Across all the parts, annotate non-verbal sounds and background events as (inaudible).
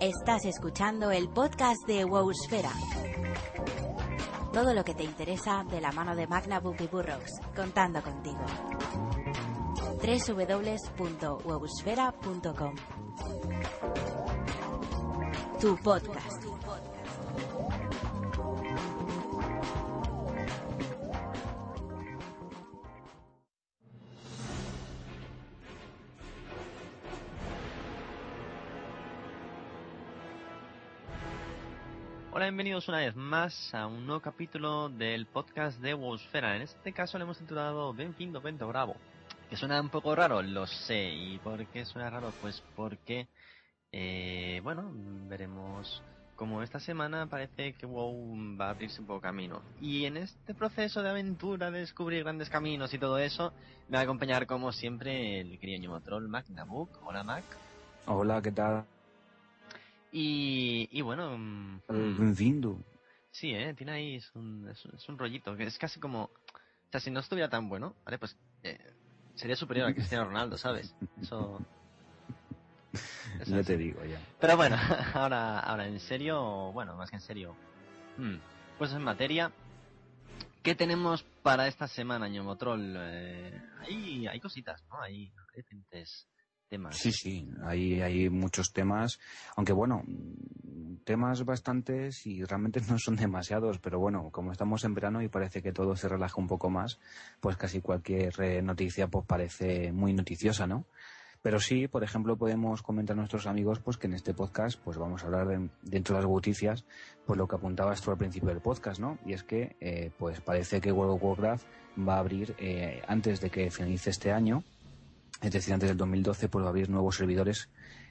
Estás escuchando el podcast de Wowsfera. Todo lo que te interesa de la mano de Magnabook y Burrox, contando contigo. www.wowsfera.com Tu podcast. Bienvenidos una vez más a un nuevo capítulo del podcast de Wolfsfera. En este caso le hemos titulado Benfindo Vento Bravo. Que suena un poco raro, lo sé. ¿Y por qué suena raro? Pues porque, eh, bueno, veremos como esta semana parece que WoW va a abrirse un poco camino. Y en este proceso de aventura, de descubrir grandes caminos y todo eso, me va a acompañar como siempre el querido Ñomotrol Mac Nabook. Hola Mac. Hola, ¿qué tal? Y, y bueno... mm, Benvindo. Sí, eh, tiene ahí, es un, es, un- es un rollito, que es casi como... O sea, si no estuviera tan bueno, ¿vale? Pues eh, sería superior a Cristiano Ronaldo, ¿sabes? Eso... eso Ya es. te digo, ya. Pero bueno, (laughs) ahora, ahora en serio, bueno, más que en serio. Hmm, Pues en materia, ¿qué tenemos para esta semana, Ñomotrol? Eh, hay, hay cositas, ¿no? Hay diferentes Sí, sí, hay, hay muchos temas, aunque bueno, temas bastantes y realmente (laughs) no son demasiados, pero bueno, como estamos en verano y parece que todo se relaja un poco más, pues casi cualquier eh, noticia pues parece muy noticiosa, ¿no? Pero sí, por ejemplo, podemos comentar a nuestros amigos pues que en este podcast pues vamos a hablar de- dentro de las noticias pues lo que apuntabas tú al principio del podcast, ¿no? Y es que eh, pues parece que World of Warcraft va a abrir eh, antes de que finalice este año, es decir, antes del 2012 pues va a abrir nuevos servidores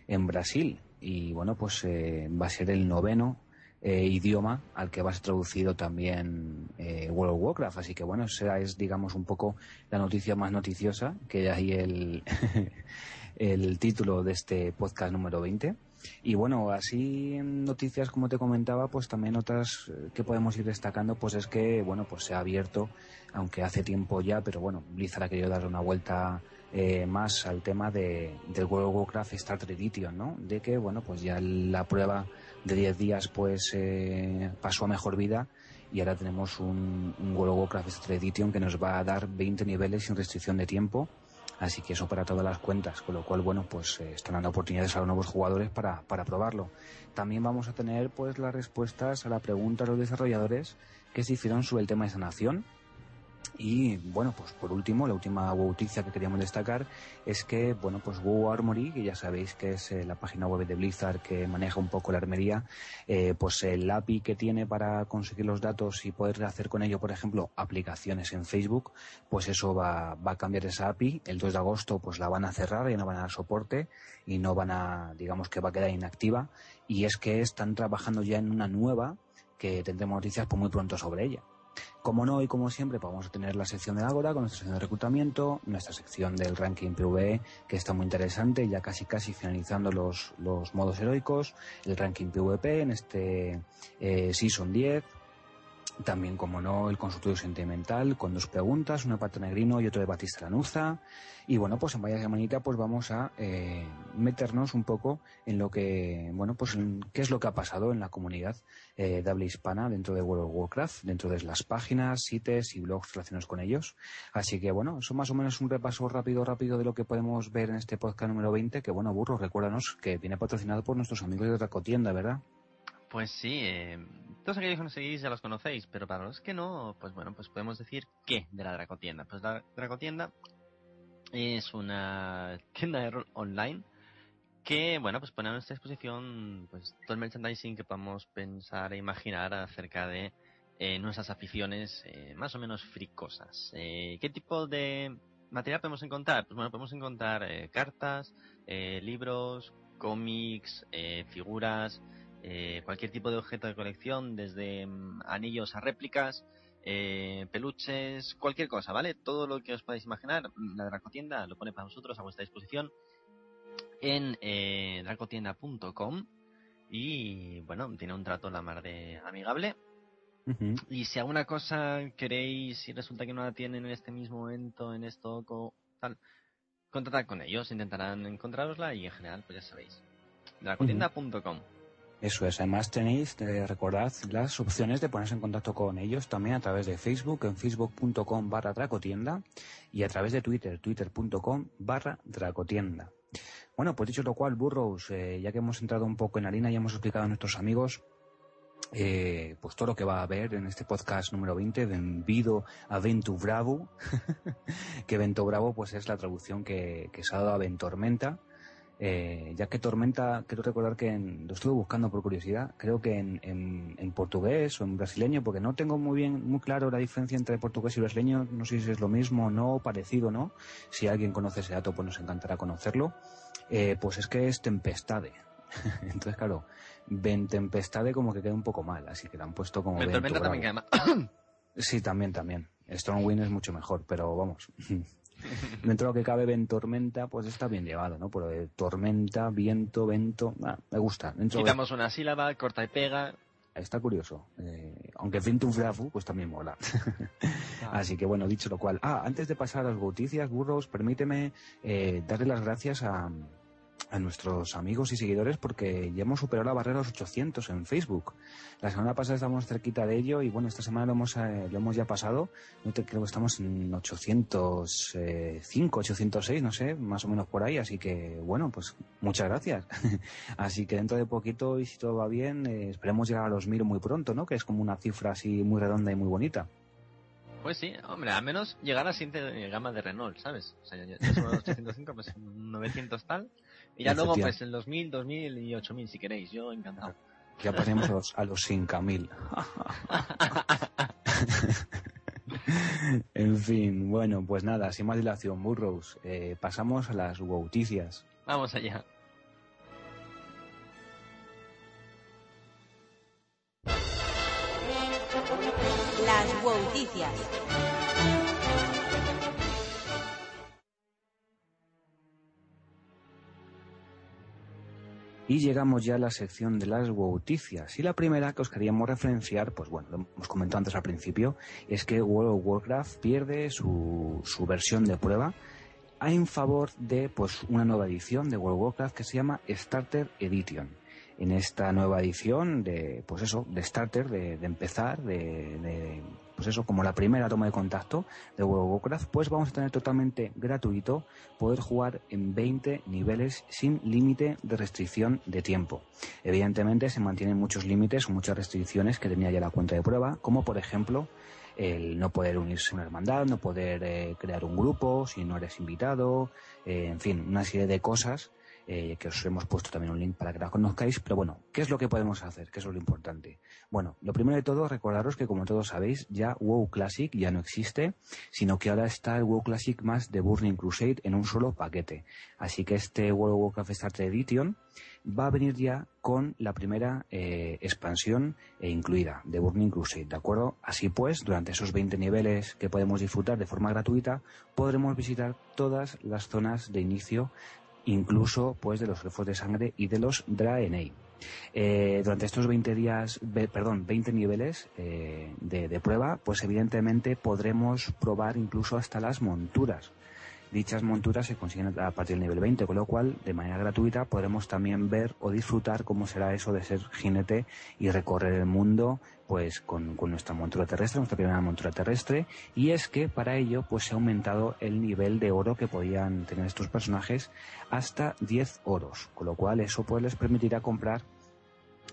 en Brasil. Y bueno pues eh, va a ser el noveno eh, idioma al que va a ser traducido también eh, World of Warcraft. Así que bueno esa es digamos un poco la noticia más noticiosa que ahí el (laughs) el título de este podcast número 20 y bueno, así en noticias como te comentaba, pues también otras eh, que podemos ir destacando, pues es que, bueno, pues se ha abierto, aunque hace tiempo ya, pero bueno, Blizzard ha querido dar una vuelta eh, más al tema de, del World of Warcraft Starter Edition, ¿no? De que, bueno, pues ya la prueba de 10 días, pues eh, pasó a mejor vida y ahora tenemos un, un World of Warcraft Starter Edition que nos va a dar 20 niveles sin restricción de tiempo. Así que eso para todas las cuentas, con lo cual, bueno, pues eh, están dando oportunidades a los nuevos jugadores para, para probarlo. También vamos a tener, pues, las respuestas a la pregunta de los desarrolladores que se hicieron sobre el tema de sanación. Y bueno, pues por último, la última noticia que queríamos destacar es que, bueno, pues WoW Armory, que ya sabéis que es eh, la página web de Blizzard que maneja un poco la armería, eh, pues el API que tiene para conseguir los datos y poder hacer con ello, por ejemplo, aplicaciones en Facebook, pues eso va, va a cambiar esa API. El 2 de agosto pues la van a cerrar y no van a dar soporte y no van a, digamos que va a quedar inactiva. Y es que están trabajando ya en una nueva que tendremos noticias pues muy pronto sobre ella. Como no y como siempre, pues vamos a tener la sección de Ágora con nuestra sección de reclutamiento, nuestra sección del ranking PvE, que está muy interesante, ya casi casi finalizando los, los modos heroicos, el ranking PvP en este eh, Season 10, también, como no, el consultorio sentimental con dos preguntas, una Pato Negrino y otro de Batista Lanuza. Y bueno, pues en vaya semanita pues vamos a eh, meternos un poco en lo que, bueno, pues en qué es lo que ha pasado en la comunidad eh, hispana dentro de World of Warcraft, dentro de las páginas, sitios y blogs relacionados con ellos. Así que bueno, eso más o menos un repaso rápido, rápido de lo que podemos ver en este podcast número 20, que bueno, Burro, recuérdanos que viene patrocinado por nuestros amigos de Dracotienda, ¿verdad? Pues sí, eh, todos aquellos que nos seguís ya los conocéis, pero para los que no, pues bueno, pues podemos decir qué de la Dracotienda. Pues la Dracotienda es una tienda de rol online que, bueno, pues pone a nuestra disposición pues todo el merchandising que podamos pensar e imaginar acerca de eh, nuestras aficiones eh, más o menos fricosas. Eh, ¿Qué tipo de material podemos encontrar? Pues bueno, podemos encontrar eh, cartas, libros, cómics, figuras, eh, cualquier tipo de objeto de colección, desde mm, anillos a réplicas, eh, peluches, cualquier cosa, ¿vale? Todo lo que os podáis imaginar, la Dracotienda lo pone para vosotros a vuestra disposición en eh, dracotienda.com y bueno, tiene un trato la mar de amigable. Y si alguna cosa queréis y resulta que no la tienen en este mismo momento en stock o tal, contactad con ellos, intentarán encontrarosla y en general, pues ya sabéis. Dracotienda.com. Eso es, además tenéis, eh, recordad, las opciones de ponerse en contacto con ellos también a través de Facebook, en facebook.com barra dracotienda y a través de Twitter, twitter.com barra dracotienda. Bueno, pues dicho lo cual, Burrows, eh, ya que hemos entrado un poco en línea y hemos explicado a nuestros amigos eh, pues todo lo que va a haber en este podcast número 20, Benvido a Vento Bravo, (laughs) que Vento Bravo pues es la traducción que, que se ha dado a Ventormenta, eh, ya que Tormenta, quiero recordar que lo estuve buscando por curiosidad, creo que en, en, portugués o en brasileño, porque no tengo muy bien, muy claro la diferencia entre portugués y brasileño, no sé si es lo mismo, no, parecido, no. Si alguien conoce ese dato, pues nos encantará conocerlo. Eh, pues es que es tempestade. (laughs) Entonces, claro, ven tempestade como que queda un poco mal, así que la han puesto como. Tormenta también queda mal. sí, también, también. Stormwind es mucho mejor, pero vamos. Dentro de lo que cabe ventormenta, pues está bien llevado, ¿no? Pero de tormenta, viento, vento, ah, me gusta. Quitamos una sílaba, corta y pega. Está curioso. Eh, aunque Ventum Flafu, pues también mola. Ah. (laughs) Así que bueno, dicho lo cual. Ah, antes de pasar a las noticias, burros, permíteme eh, darle las gracias a, a nuestros amigos y seguidores porque ya hemos superado la barrera de los 800 en Facebook. La semana pasada estábamos cerquita de ello y bueno, esta semana lo hemos, eh, lo hemos ya pasado. No te, creo que estamos en 805, 806, no sé, más o menos por ahí. Así que bueno, pues muchas gracias. (laughs) así que dentro de poquito y si todo va bien, eh, esperemos llegar a los mil muy pronto, ¿no? Que es como una cifra así muy redonda y muy bonita. Pues sí, hombre, al menos llegar a la siguiente gama de Renault, ¿sabes? O sea, ya, son 805, pues 900 tal. Y ya luego, pues en los 1000, 2000 y 8000 si queréis. Yo encantado. (laughs) Ya pasemos a los, a los 5000. (laughs) en fin, bueno, pues nada, sin más dilación, Burrows, eh, pasamos a las noticias. Vamos allá. Las noticias. Y llegamos ya a la sección de las noticias. Y la primera que os queríamos referenciar, pues bueno, lo hemos comentado antes al principio, es que World of Warcraft pierde su, su versión de prueba en favor de pues una nueva edición de World of Warcraft que se llama Starter Edition en esta nueva edición de, pues eso, de Starter, de, empezar, de, pues eso, como la primera toma de contacto de World of Warcraft, pues vamos a tener totalmente gratuito poder jugar en 20 niveles sin límite de restricción de tiempo. Evidentemente se mantienen muchos límites o muchas restricciones que tenía ya la cuenta de prueba, como por ejemplo el no poder unirse a una hermandad, no poder eh, crear un grupo si no eres invitado, eh, en fin, una serie de cosas eh, que os hemos puesto también un link para que la conozcáis. Pero bueno, ¿qué es lo que podemos hacer? ¿Qué es lo importante? Bueno, lo primero de todo, recordaros que como todos sabéis, ya WoW Classic ya no existe, sino que ahora está el WoW Classic más de Burning Crusade en un solo paquete. Así que este World of Warcraft Starter Edition va a venir ya con la primera eh, expansión eh, incluida de Burning Crusade, ¿de acuerdo? Así pues, durante esos 20 niveles que podemos disfrutar de forma gratuita, podremos visitar todas las zonas de inicio incluso pues de los elfos de sangre y de los Draenei. Eh, durante estos 20 días, perdón, 20 niveles eh, de, de, prueba, pues evidentemente podremos probar incluso hasta las monturas. Dichas monturas se consiguen a partir del nivel 20, con lo cual, de manera gratuita, podremos también ver o disfrutar cómo será eso de ser jinete y recorrer el mundo pues con, nuestra montura terrestre, nuestra primera montura terrestre, y es que para ello pues se ha aumentado el nivel de oro que podían tener estos personajes hasta 10 oros, con lo cual eso pues les permitirá comprar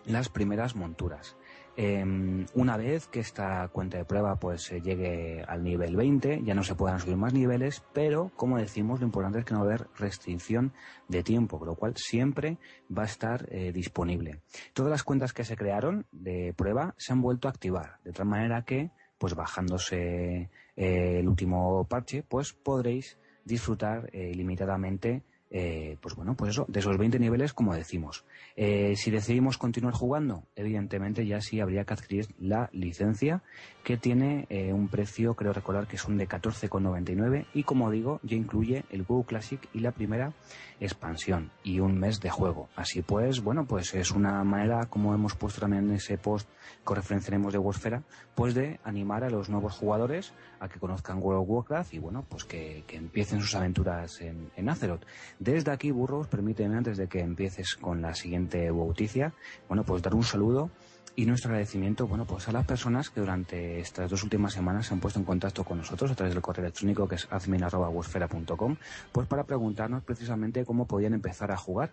las primeras monturas. Em, una vez que esta cuenta de prueba pues llegue al nivel 20, ya no se puedan subir más niveles, pero como decimos, lo importante es que no va a haber restricción de tiempo, con lo cual siempre va a estar eh, disponible. Todas las cuentas que se crearon de prueba se han vuelto a activar, de tal manera que, pues bajándose eh, el último parche, pues podréis disfrutar eh, limitadamente eh, pues bueno, pues eso, de esos 20 niveles, como decimos. Eh, si decidimos continuar jugando, evidentemente ya sí habría que adquirir la licencia, que tiene eh, un precio, creo recordar que son de 14,99 y como digo, ya incluye el Go Classic y la primera expansión y un mes de juego. Así pues, bueno, pues es una manera, como hemos puesto también en ese post que referenciaremos de Warfera, pues de animar a los nuevos jugadores a que conozcan World of Warcraft y bueno, pues que, empiecen sus aventuras en, en Azeroth. Desde aquí, Burros, permíteme antes de que empieces con la siguiente bauticia, bueno, pues dar un saludo y nuestro agradecimiento, bueno, pues a las personas que durante estas dos últimas semanas se han puesto en contacto con nosotros a través del correo electrónico que es admin.busfera.com, pues para preguntarnos precisamente cómo podían empezar a jugar.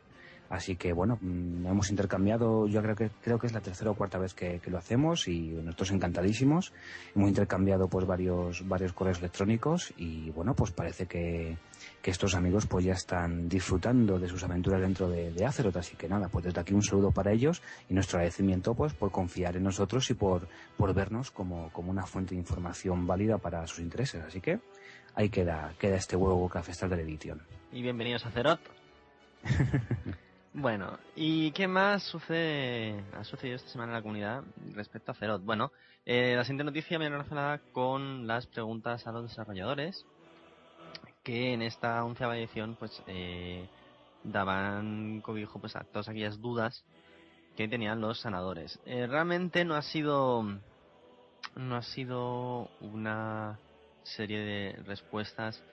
Así que bueno, mm, hemos intercambiado, yo creo que creo que es la tercera o cuarta vez que, lo hacemos y nosotros encantadísimos. Hemos intercambiado pues varios varios correos electrónicos y bueno, pues parece que, que estos amigos pues ya están disfrutando de sus aventuras dentro de, de Azeroth. Así que nada, pues desde aquí un saludo para ellos y nuestro agradecimiento pues por confiar en nosotros y por, por vernos como, como una fuente de información válida para sus intereses. Así que ahí queda, queda este huevo café de la edición. Y bienvenidos a Azeroth. (laughs) Bueno, ¿y qué más sucede, ha sucedido esta semana en la comunidad respecto a Cerot? Bueno, eh, la siguiente noticia viene relacionada con las preguntas a los desarrolladores que en esta onceava edición pues eh, daban cobijo pues a todas aquellas dudas que tenían los sanadores. Eh, realmente no ha sido no ha sido una serie de respuestas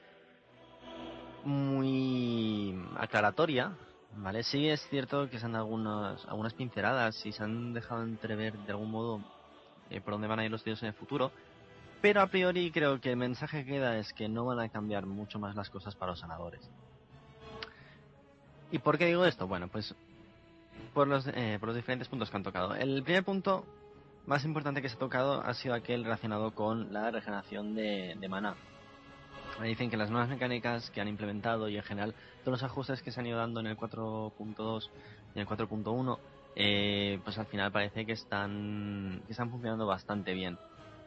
muy aclaratoria Vale, sí es cierto que se han dado algunas, algunas pinceladas y se han dejado entrever de algún modo eh, por dónde van a ir los tíos en el futuro, pero a priori creo que el mensaje que queda es que no van a cambiar mucho más las cosas para los sanadores. ¿Y por qué digo esto? Bueno, pues por los, eh, por los diferentes puntos que han tocado. El primer punto más importante que se ha tocado ha sido aquel relacionado con la regeneración de, de mana. Me dicen que las nuevas mecánicas que han implementado y en general todos los ajustes que se han ido dando en el 4.2 y en el 4.1, eh, pues al final parece que están, que están funcionando bastante bien.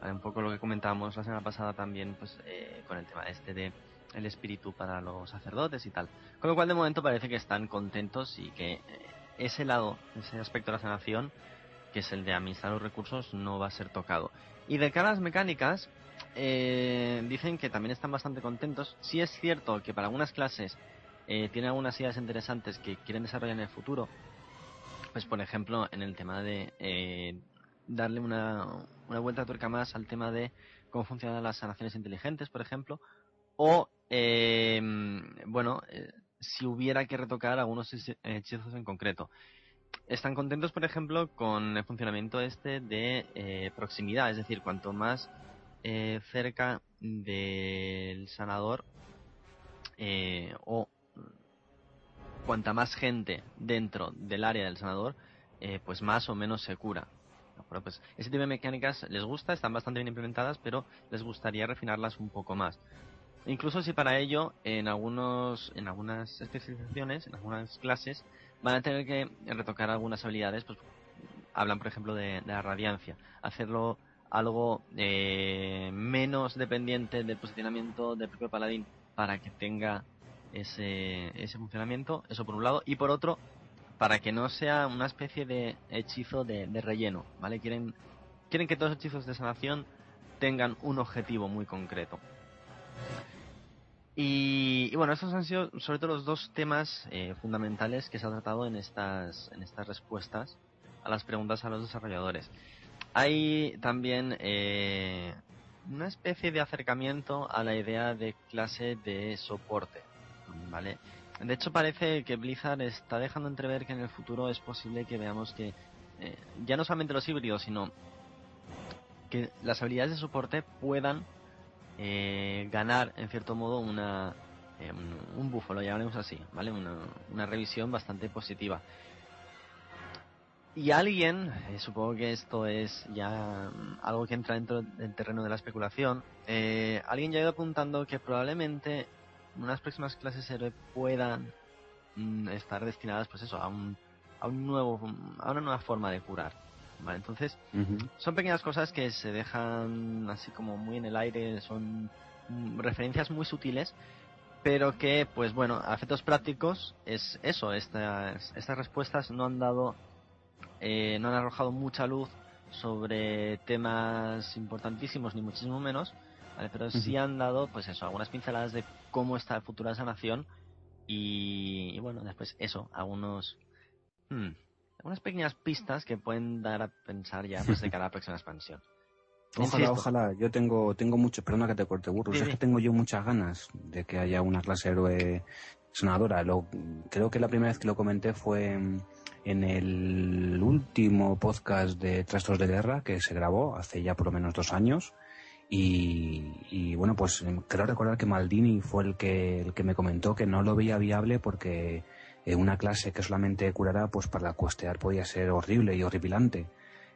Un poco lo que comentábamos la semana pasada también, pues eh, con el tema este de el espíritu para los sacerdotes y tal. Con lo cual de momento parece que están contentos y que eh, ese lado, ese aspecto de la sanación, que es el de administrar los recursos, no va a ser tocado. Y de cara a las mecánicas, eh, dicen que también están bastante contentos. Sí es cierto que para algunas clases eh, tienen algunas ideas interesantes que quieren desarrollar en el futuro. Pues por ejemplo, en el tema de eh, darle una, una vuelta tuerca más al tema de cómo funcionan las sanaciones inteligentes, por ejemplo. O, eh, bueno, si hubiera que retocar algunos hechizos en concreto. Están contentos, por ejemplo, con el funcionamiento este de proximidad, es decir, cuanto más eh, cerca del sanador eh, o cuanta más gente dentro del área del sanador, eh, pues más o menos se cura. pues ese tipo de mecánicas les gusta, están bastante bien implementadas, pero les gustaría refinarlas un poco más. Incluso si para ello en algunos en algunas especializaciones, en algunas clases, van a tener que retocar algunas habilidades, pues hablan por ejemplo de la radiancia, hacerlo algo eh, menos dependiente del posicionamiento del propio paladín para que tenga ese, ese funcionamiento, eso por un lado, y por otro, para que no sea una especie de hechizo de, relleno, ¿vale? Quieren, quieren que todos los hechizos de sanación tengan un objetivo muy concreto. Y, bueno, estos han sido sobre todo los dos temas eh, fundamentales que se han tratado en estas, en estas respuestas a las preguntas a los desarrolladores. Hay también eh, una especie de acercamiento a la idea de clase de soporte, ¿vale? De hecho parece que Blizzard está dejando entrever que en el futuro es posible que veamos que eh, ya no solamente los híbridos, sino que las habilidades de soporte puedan eh, ganar en cierto modo una un, un buffo, lo llamaremos así, ¿vale? Una revisión bastante positiva. Y alguien, eh, supongo que esto es ya mm, algo que entra dentro del terreno de la especulación, eh, alguien ya ha ido apuntando que probablemente unas próximas clases héroe puedan mm, estar destinadas, pues eso, a un, a un nuevo, a una nueva forma de curar. ¿vale? Entonces, son pequeñas cosas que se dejan así como muy en el aire, son mm, referencias muy sutiles, pero que, pues bueno, a efectos prácticos es eso, estas, estas respuestas no han dado eh, no han arrojado mucha luz sobre temas importantísimos ni muchísimo menos, pero sí han dado, pues eso, algunas pinceladas de cómo está el futuro de esa nación y, bueno, después eso, algunos, hmm, algunas pequeñas pistas que pueden dar a pensar ya pues, de cara a la próxima expansión. Ojalá, ojalá. Yo tengo, tengo mucho, perdona que te corte burro, es que tengo yo muchas ganas de que haya una clase héroe sanadora. Lo, creo que la primera vez que lo comenté fue en el último podcast de Trastos de Guerra que se grabó hace ya por lo menos dos años. Y, bueno, pues creo recordar que Maldini fue el que, el que me comentó que no lo veía viable porque una clase que solamente curará, pues para cuestear podía ser horrible y horripilante.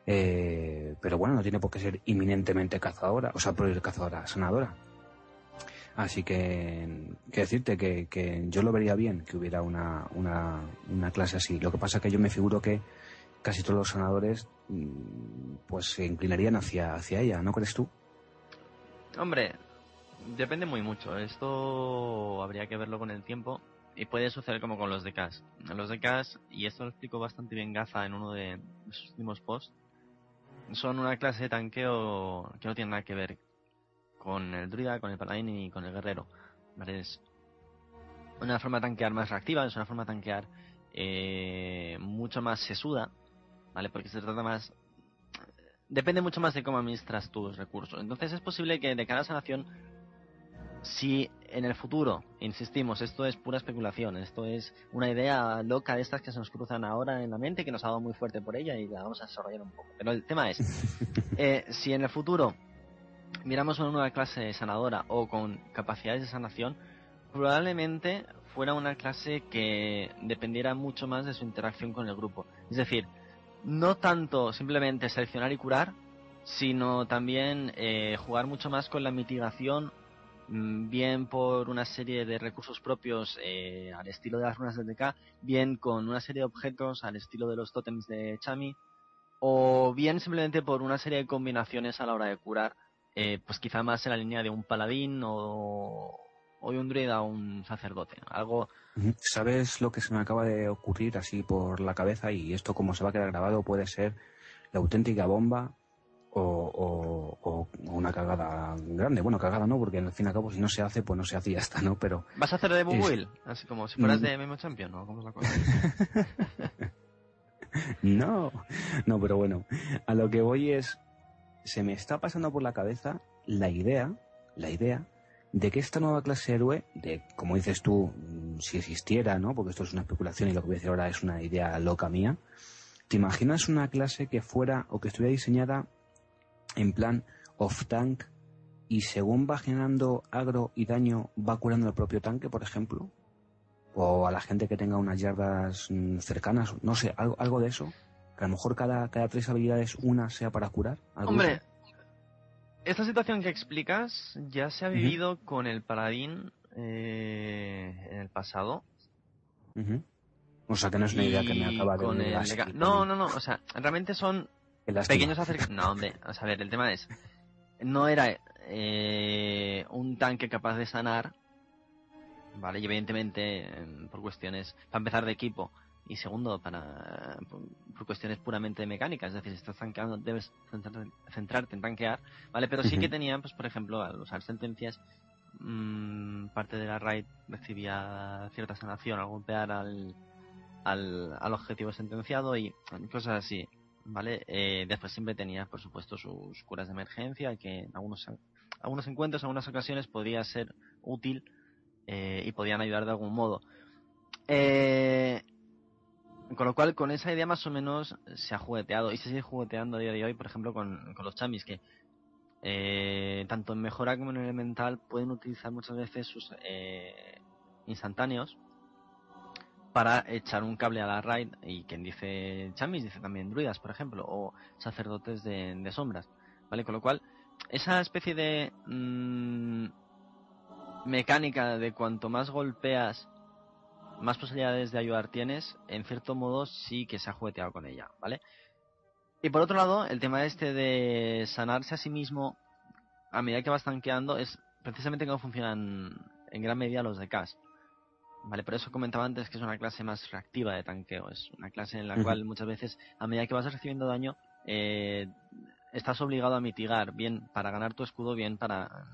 Eh, pero bueno, no tiene por qué ser inminentemente cazadora, o sea, cazadora, sanadora. Así que, que decirte que, que, yo lo vería bien que hubiera una, una, clase así. Lo que pasa es que yo me figuro que casi todos los sanadores mm, pues se inclinarían hacia, hacia ella, ¿no crees tú? Hombre, depende muy mucho. Esto habría que verlo con el tiempo y puede suceder como con los de Cash. Los de Cash, y esto lo explico bastante bien Gaza en uno de sus últimos posts, son una clase de tanqueo que no tiene nada que ver con el druida, con el paladín y con el guerrero. Es una forma de tanquear más reactiva, es una forma de tanquear eh, mucho más sesuda, ¿vale? Porque se trata más... Depende mucho más de cómo administras tus recursos. Entonces es posible que de cara a sanación, si en el futuro, insistimos, esto es pura especulación, esto es una idea loca de estas que se nos cruzan ahora en la mente, que nos ha dado muy fuerte por ella y la vamos a desarrollar un poco. Pero el tema es, (laughs) eh, si en el futuro miramos una nueva clase sanadora o con capacidades de sanación, probablemente fuera una clase que dependiera mucho más de su interacción con el grupo. Es decir, no tanto simplemente seleccionar y curar, sino también eh, jugar mucho más con la mitigación, mm, bien por una serie de recursos propios eh, al estilo de las runas del DK, bien con una serie de objetos al estilo de los tótems de Chami, o bien simplemente por una serie de combinaciones a la hora de curar eh, pues quizá más en la línea de un paladín o, o de un druida o un sacerdote. Algo. ¿Sabes lo que se me acaba de ocurrir así por la cabeza? Y esto, como se va a quedar grabado, puede ser la auténtica bomba o, o, una cagada grande. Bueno, cagada no, porque al fin y al cabo, si no se hace, pues no se hace y ya está, ¿no? Pero. ¿Vas a hacer de Bubuil? Así como si fueras mm. de Memo Champion, ¿no? ¿Cómo es la cosa? (laughs) no, no, pero bueno, a lo que voy es se me está pasando por la cabeza la idea, la idea de que esta nueva clase héroe, de como dices tú, mm, si existiera, ¿no? Porque esto es una especulación y lo que voy a decir ahora es una idea loca mía. ¿Te imaginas una clase que fuera o que estuviera diseñada en plan off tank y según va generando agro y daño va curando el propio tanque, por ejemplo? O a la gente que tenga unas yardas mm, cercanas, no sé, algo, algo de eso que a lo mejor cada, cada tres habilidades una sea para curar. Hombre, esta situación que explicas ya se ha vivido con el paladín eh, en el pasado. O sea, que no es una idea que me acaba de... no, no, no, o sea, realmente son pequeños acercamientos. (laughs) No, hombre, a ver, el tema es... No era eh, un tanque capaz de sanar, ¿vale? Y evidentemente, por cuestiones, para empezar de equipo, y segundo, para por, cuestiones puramente mecánicas, es decir, si estás tanqueando debes centrarte en tanquear, ¿vale? Pero sí que tenían, pues por ejemplo, al usar sentencias, mmm, parte de la raid recibía cierta sanación al golpear al, al, al objetivo sentenciado y cosas así, ¿vale? Eh, después siempre tenía, por supuesto, sus curas de emergencia, que en algunos, algunos encuentros, en algunas ocasiones podía ser útil eh, y podían ayudar de algún modo. Eh, con lo cual, con esa idea más o menos se ha jugueteado y se sigue jugueteando a día de hoy, por ejemplo, con, los chamis, que eh, tanto en mejora como en elemental pueden utilizar muchas veces sus eh, instantáneos para echar un cable a la raid y quien dice chamis dice también druidas, por ejemplo, o sacerdotes de, sombras, ¿vale? Con lo cual, esa especie de mm, mecánica de cuanto más golpeas más posibilidades de ayudar tienes, en cierto modo sí que se ha jugueteado con ella, ¿vale? Y por otro lado, el tema este de sanarse a sí mismo a medida que vas tanqueando es precisamente cómo funcionan en gran medida los de Cash. Vale, por eso comentaba antes que es una clase más reactiva de tanqueo. Es una clase en la cual muchas veces, a medida que vas recibiendo daño, eh, estás obligado a mitigar, bien para ganar tu escudo, bien para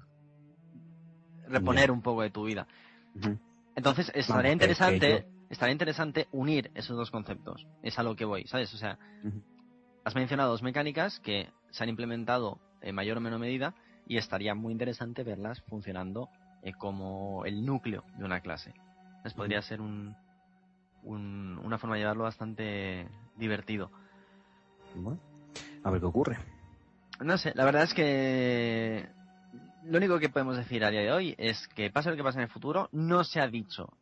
reponer un poco de tu vida. Entonces, estaría interesante, estaría interesante unir esos dos conceptos. Es a lo que voy, ¿sabes? O sea, has mencionado dos mecánicas que se han implementado en mayor o menor medida y estaría muy interesante verlas funcionando eh, como el núcleo de una clase. Les podría ser un, un- una forma de llevarlo bastante divertido. Bueno, a ver qué ocurre. No sé, la verdad es que lo único que podemos decir a día de hoy es que pase lo que pase en el futuro, no se ha dicho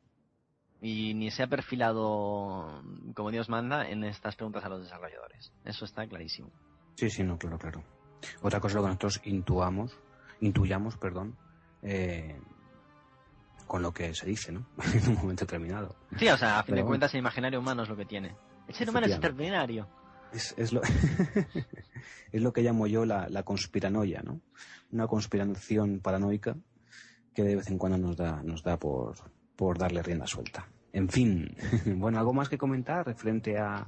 y ni se ha perfilado como Dios manda en estas preguntas a los desarrolladores. Eso está clarísimo. Sí, sí, no, claro, claro. Otra cosa es lo que nosotros intuamos, intuyamos, perdón, eh, con lo que se dice, ¿no? (laughs) en un momento determinado. Sí, o sea, a fin Pero de bueno. cuentas el imaginario humano es lo que tiene. El ser humano es extraordinario. Es, es lo, (laughs) es lo que llamo yo la, la conspiranoia, ¿no? Una conspiración paranoica que de vez en cuando nos da, nos da por, por darle rienda suelta. En fin, (laughs) bueno, ¿algo más que comentar referente a,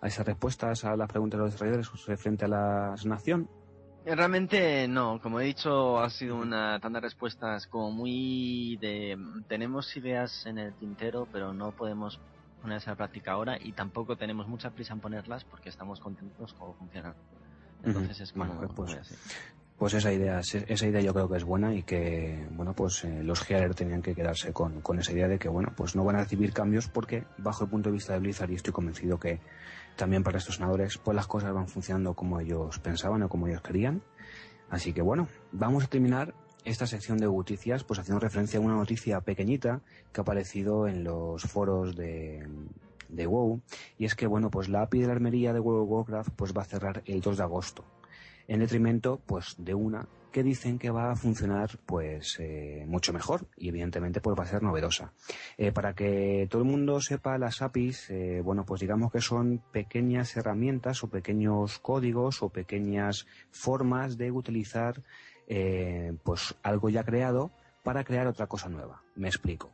a esas respuestas a las preguntas de los desarrolladores referente a la asignación? Realmente no, como he dicho, ha sido una tanda de respuestas como muy de... Tenemos ideas en el tintero, pero no podemos ponerse a la práctica ahora y tampoco tenemos mucha prisa en ponerlas porque estamos contentos con cómo funcionan. Entonces es como... Bueno, pues- así. Pues esa idea, esa idea yo creo que es buena y que, bueno, pues eh, los GR tenían que quedarse con, con esa idea de que, bueno, pues no van a recibir cambios porque, bajo el punto de vista de Blizzard, y estoy convencido que también para estos senadores, pues las cosas van funcionando como ellos pensaban o como ellos querían. Así que, bueno, vamos a terminar esta sección de noticias, pues haciendo referencia a una noticia pequeñita que ha aparecido en los foros de, de WoW, y es que, bueno, pues la API de la armería de World of Warcraft, pues va a cerrar el 2 de agosto en detrimento pues de una que dicen que va a funcionar pues eh, mucho mejor y evidentemente pues va a ser novedosa. Eh, para que todo el mundo sepa las APIs eh, bueno pues digamos que son pequeñas herramientas o pequeños códigos o pequeñas formas de utilizar eh, pues algo ya creado para crear otra cosa nueva me explico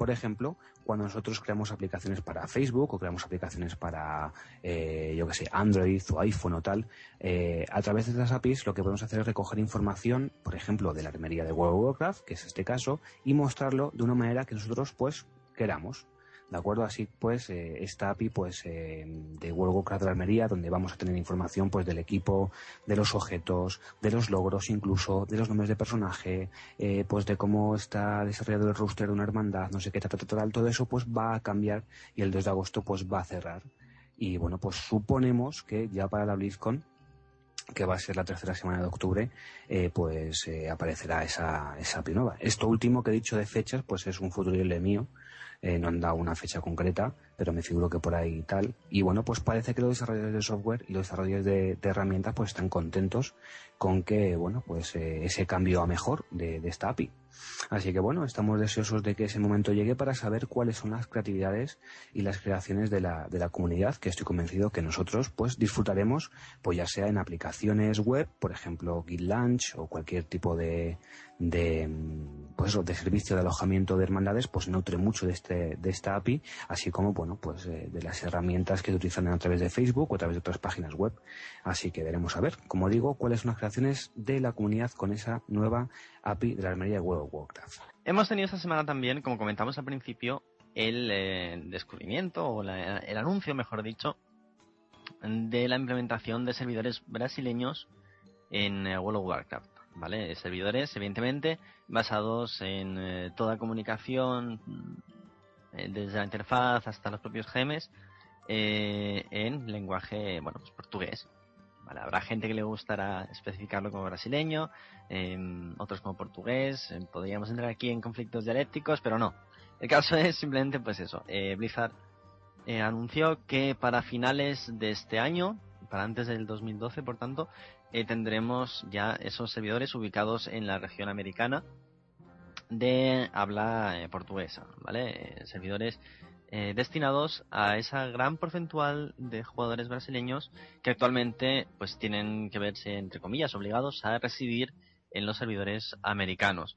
por ejemplo, cuando nosotros creamos aplicaciones para Facebook o creamos aplicaciones para, eh, yo que sé, Android o iPhone o tal, eh, a través de estas APIs lo que podemos hacer es recoger información, por ejemplo, de la armería de World of Warcraft, que es este caso, y mostrarlo de una manera que nosotros, pues, queramos. ¿De acuerdo? Así pues, eh, esta API pues, eh, de World of Warcraft de la armería, donde vamos a tener información pues, del equipo, de los objetos, de los logros incluso, de los nombres de personaje, eh, pues de cómo está desarrollado el roster de una hermandad, no sé qué, tal, tal, tal, todo eso pues va a cambiar y el 2 de agosto pues va a cerrar. Y bueno, pues suponemos que ya para la BlizzCon, que va a ser la tercera semana de octubre, eh, pues eh, aparecerá esa, esa API nueva. Esto último que he dicho de fechas, pues es un futurible mío, eh, no han dado una fecha concreta, pero me figuro que por ahí y tal. Y bueno, pues parece que los desarrolladores de software y los desarrolladores de, herramientas pues están contentos con que, bueno, pues eh, ese cambio a mejor de esta API. Así que bueno, estamos deseosos de que ese momento llegue para saber cuáles son las creatividades y las creaciones de la, de la comunidad, que estoy convencido que nosotros pues disfrutaremos, pues ya sea en aplicaciones web, por ejemplo Git Launch o cualquier tipo de, de pues de servicio de alojamiento de hermandades, pues nutre mucho de este, de esta API, así como bueno, pues eh, de las herramientas que se utilizan a través de Facebook o a través de otras páginas web. Así que veremos a ver, como digo, cuáles son las creaciones de la comunidad con esa nueva API de la armería de World of. Hemos tenido esta semana también, como comentamos al principio, el eh, descubrimiento o la- el anuncio, mejor dicho, de la implementación de servidores brasileños en eh, World of Warcraft. ¿Vale? Servidores, evidentemente, basados en eh, toda comunicación, eh, desde la interfaz hasta los propios gemes, en lenguaje, bueno, pues portugués. ¿Vale? Habrá gente que le gustará especificarlo como brasileño, eh, otros como portugués. eh, podríamos entrar aquí en conflictos dialécticos, pero no. El caso (laughs) es simplemente, pues eso. eh, Blizzard eh, anunció que para finales de este año, para antes del 2012, por tanto, eh, tendremos ya esos servidores ubicados en la región americana de habla eh, portuguesa, ¿vale? Servidores eh, destinados a esa gran porcentual de jugadores brasileños que actualmente pues tienen que verse entre comillas obligados a residir en los servidores americanos.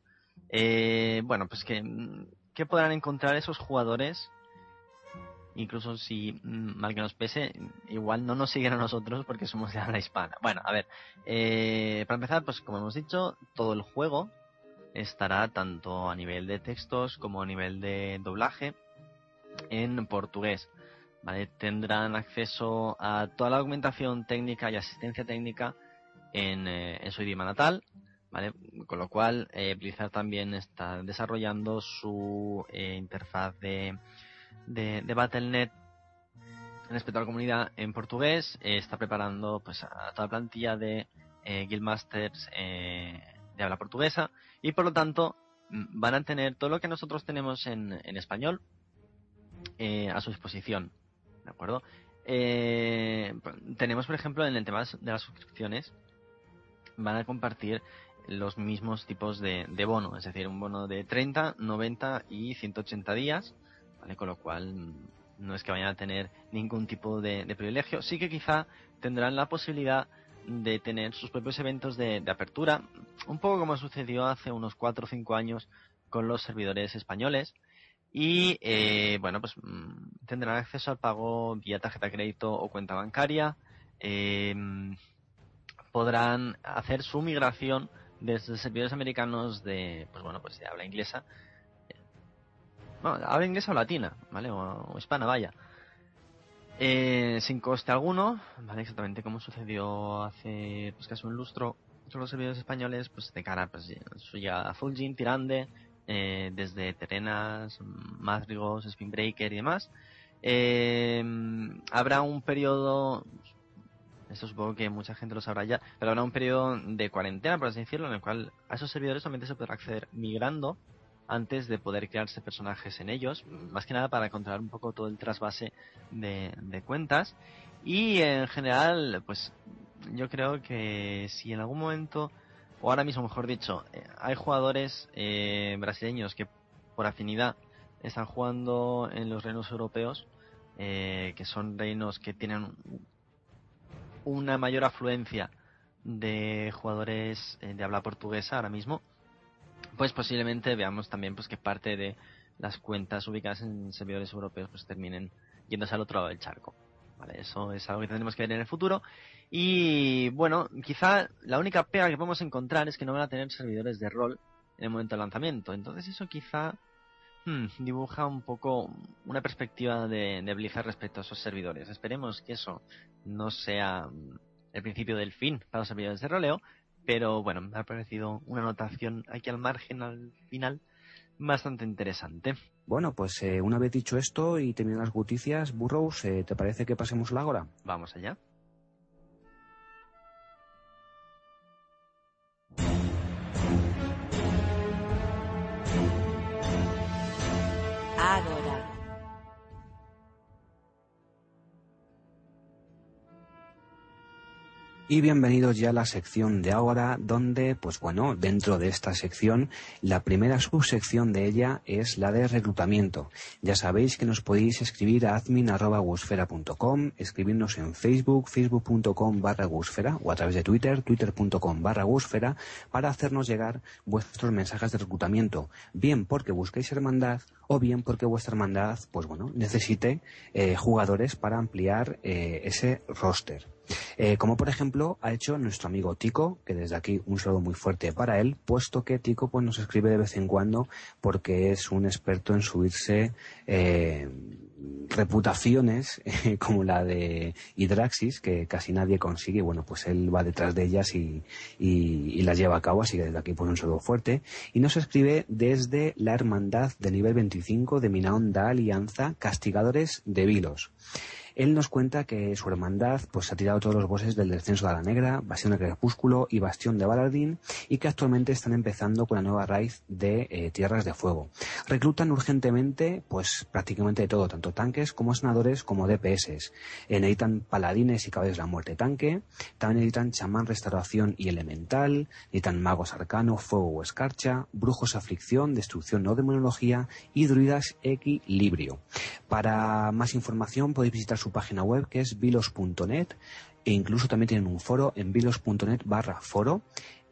Eh, bueno, pues que mm, ¿qué podrán encontrar esos jugadores? Incluso si mm, mal que nos pese, igual no nos siguen a nosotros porque somos de habla hispana. Bueno, a ver, eh, para empezar, pues como hemos dicho, todo el juego estará tanto a nivel de textos como a nivel de doblaje en portugués. Tendrán acceso a toda la documentación técnica y asistencia técnica en, eh, su idioma natal. con lo cual Blizzard también está desarrollando su interfaz de, de, de Battle.net respecto a la comunidad en portugués, está preparando pues a toda la plantilla de Guildmasters de habla portuguesa y por lo tanto mm, van a tener todo lo que nosotros tenemos en, en español eh, a su disposición. ¿De acuerdo? Eh, tenemos, por ejemplo, en el tema de las suscripciones, van a compartir los mismos tipos de, de bono, es decir, un bono de 30, 90 y 180 días, ¿vale? Con lo cual mm, no es que vayan a tener ningún tipo de, de privilegio. Sí que quizá tendrán la posibilidad de tener sus propios eventos de, apertura, un poco como sucedió hace unos 4 o 5 años con los servidores españoles. Y eh, bueno, pues mm, tendrán acceso al pago vía tarjeta de crédito o cuenta bancaria. Eh, podrán hacer su migración desde servidores americanos de, pues bueno, pues de habla inglesa. Bueno, habla inglesa o latina, ¿vale? o hispana, vaya eh, sin coste alguno, ¿vale? Exactamente como sucedió hace pues casi un lustro con los servidores españoles, pues de cara pues su llegada a Fulgin, Tirande, eh, desde Terenas, Madrigos, Spinbreaker y demás. Eh, habrá un periodo, esto supongo que mucha gente lo sabrá ya, pero habrá un periodo de cuarentena, por así decirlo, en el cual a esos servidores solamente se podrá acceder migrando antes de poder crearse personajes en ellos, más que nada para controlar un poco todo el trasvase de, cuentas. Y en general, pues yo creo que si en algún momento, o ahora mismo mejor dicho, eh, hay jugadores eh, brasileños que por afinidad están jugando en los reinos europeos, eh, que son reinos que tienen una mayor afluencia de jugadores de habla portuguesa ahora mismo, pues posiblemente veamos también pues que parte de las cuentas ubicadas en servidores europeos pues terminen yéndose al otro lado del charco. Vale, eso es algo que tendremos que ver en el futuro. Y bueno, quizá la única pega que podemos encontrar es que no van a tener servidores de rol en el momento del lanzamiento. Entonces eso quizá hmm, dibuja un poco una perspectiva de, de respecto a esos servidores. Esperemos que eso no sea mm, el principio del fin para los servidores de roleo, pero bueno, me ha parecido una anotación aquí al margen, al final, bastante interesante. Bueno, pues eh, una vez dicho esto y teniendo las noticias, Burrows, eh, ¿te parece que pasemos la hora? Vamos allá. Y bienvenidos ya a la sección de ahora, donde, pues bueno, dentro de esta sección, la primera subsección de ella es la de reclutamiento. Ya sabéis que nos podéis escribir a admin.gusfera.com, escribirnos en Facebook, facebook.com barra gusfera, o a través de Twitter, twitter.com barra gusfera, para hacernos llegar vuestros mensajes de reclutamiento, bien porque busquéis hermandad o bien porque vuestra hermandad, pues bueno, necesite eh, jugadores para ampliar eh, ese roster. Eh, como por ejemplo ha hecho nuestro amigo Tico, que desde aquí un saludo muy fuerte para él, puesto que Tico pues nos escribe de vez en cuando porque es un experto en subirse eh, reputaciones (laughs) como la de Hydraxis, que casi nadie consigue, bueno, pues él va detrás de ellas y, las lleva a cabo, así que desde aquí pues un saludo fuerte. Y nos escribe desde la hermandad de nivel 25 de Minaon da Alianza, Castigadores de Vilos. Él nos cuenta que su hermandad pues ha tirado todos los bosses del descenso de la Negra, Bastión de Crepúsculo y Bastión de Baladín y que actualmente están empezando con la nueva raíz de eh, Tierras de Fuego. Reclutan urgentemente pues prácticamente de todo, tanto tanques como senadores como DPS. Eh, paladines y caballos de la muerte tanque, también necesitan chamán restauración y elemental, necesitan magos arcano, fuego o escarcha, brujos aflicción, destrucción no demonología y druidas equilibrio. Para más información podéis visitar su página web que es vilos.net e incluso también tienen un foro en vilos.net barra foro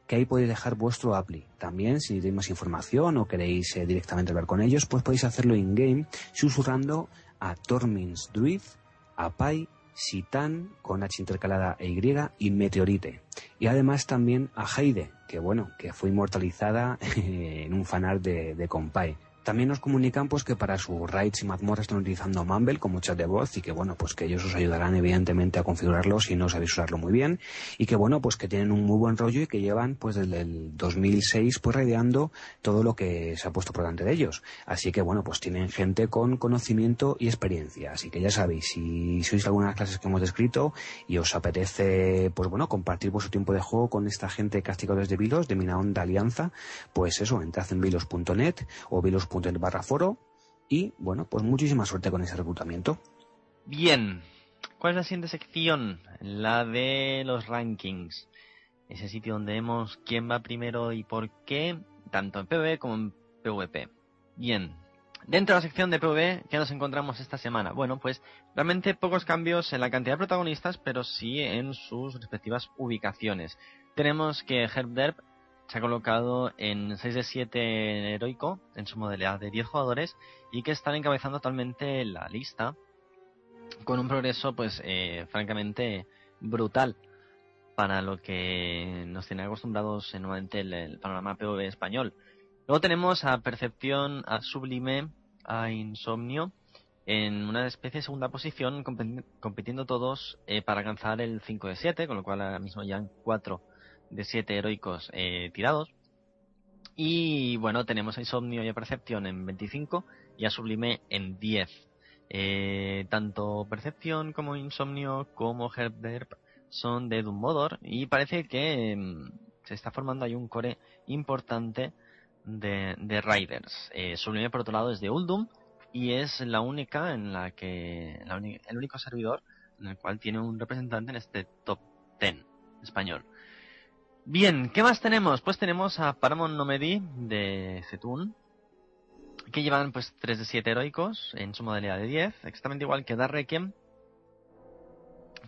que ahí podéis dejar vuestro appli. También, si tenéis más información o queréis eh, directamente hablar con ellos, pues podéis hacerlo in-game susurrando a Tormins Druid, a Pai, Sitan, con H intercalada e Y, y Meteorite. Y además también a Heide, que bueno, que fue inmortalizada (laughs) en un fanart de, de Compay También nos comunican pues que para sus raids y mazmorras están utilizando Mumble como chat de voz y que bueno, pues que ellos os ayudarán evidentemente a configurarlo si no sabéis usarlo muy bien y que bueno, pues que tienen un muy buen rollo y que llevan pues desde el 2006 pues raideando todo lo que se ha puesto por delante de ellos. Así que bueno, pues tienen gente con conocimiento y experiencia. Así que ya sabéis, si sois algunas clases que hemos descrito y os apetece pues bueno, compartir vuestro tiempo de juego con esta gente castigos de Vilos, de Minaonda Alianza, pues eso, entrad en vilos.net o vilos el barra foro y bueno, pues muchísima suerte con ese reclutamiento. Bien, ¿cuál es la siguiente sección? La de los rankings. Ese sitio donde vemos quién va primero y por qué, tanto en PvE como en PvP. Bien, dentro de la sección de PvE, ¿qué nos encontramos esta semana? Bueno, pues realmente pocos cambios en la cantidad de protagonistas, pero sí en sus respectivas ubicaciones. Tenemos que Herb se ha colocado en 6 de 7 heroico en su modalidad de 10 jugadores y que están encabezando totalmente la lista con un progreso pues eh, francamente brutal para lo que nos tiene acostumbrados nuevamente el, el panorama PvE español. Luego tenemos a Percepción, a Sublime, a Insomnio en una especie de segunda posición compitiendo todos eh, para alcanzar el 5 de 7, con lo cual ahora mismo ya en 4 de siete heroicos eh, tirados. Y bueno, tenemos a Insomnio y a Percepción en 25 y a Sublime en 10. Eh, tanto Percepción como Insomnio como Herb son de Dumbodor y parece que mm, se está formando ahí un core importante de, de Riders. Eh, Sublime por otro lado es de Uldum y es la única en la que el único servidor en el cual tiene un representante en este top 10 español. Bien, ¿qué más tenemos? Pues tenemos a Paramount Nomedi de Zetun, que llevan pues 3 de 7 heroicos en su modalidad de 10, exactamente igual que Darrekiem,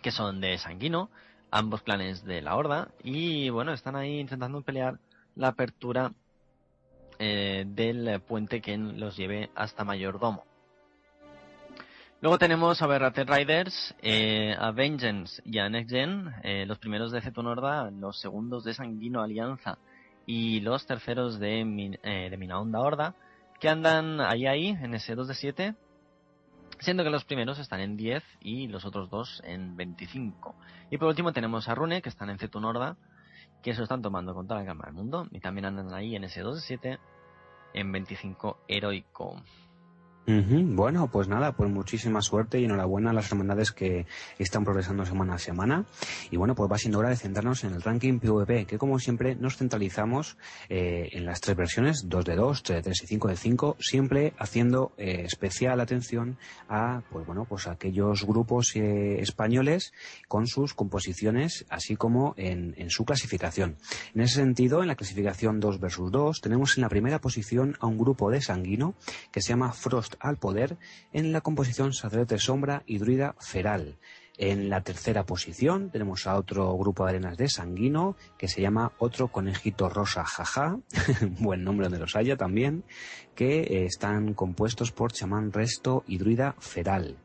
que son de Sanguino, ambos clanes de la Horda, y bueno, están ahí intentando pelear la apertura eh, del puente que los lleve hasta Mayordomo. Luego tenemos a Berrater Riders, eh, a Vengeance y a Next Gen, eh, los primeros de Zetonorda, los segundos de Sanguino Alianza y los terceros de, eh, de Minaonda Horda, que andan ahí ahí en ese 2 de 7, siendo que los primeros están en 10 y los otros dos en 25. Y por último tenemos a Rune, que están en Zetonorda, que se están tomando con toda la cámara del mundo y también andan ahí en ese 2 de 7 en 25 heroico. Bueno, pues nada, pues muchísima suerte y enhorabuena a las hermandades que están progresando semana a semana. Y bueno, pues va siendo hora de centrarnos en el ranking PvP, que como siempre nos centralizamos eh, en las tres versiones, 2 de 2, 3 de 3 y 5 de 5, siempre haciendo eh, especial atención a, pues bueno, pues aquellos grupos eh, españoles con sus composiciones, así como en, en su clasificación. En ese sentido, en la clasificación 2 versus 2, tenemos en la primera posición a un grupo de sanguino que se llama Frost al poder en la composición sacerdote sombra y druida feral. En la tercera posición tenemos a otro grupo de arenas de sanguino que se llama otro conejito rosa jaja, (laughs) buen nombre donde los haya también, que eh, están compuestos por chamán resto y druida feral.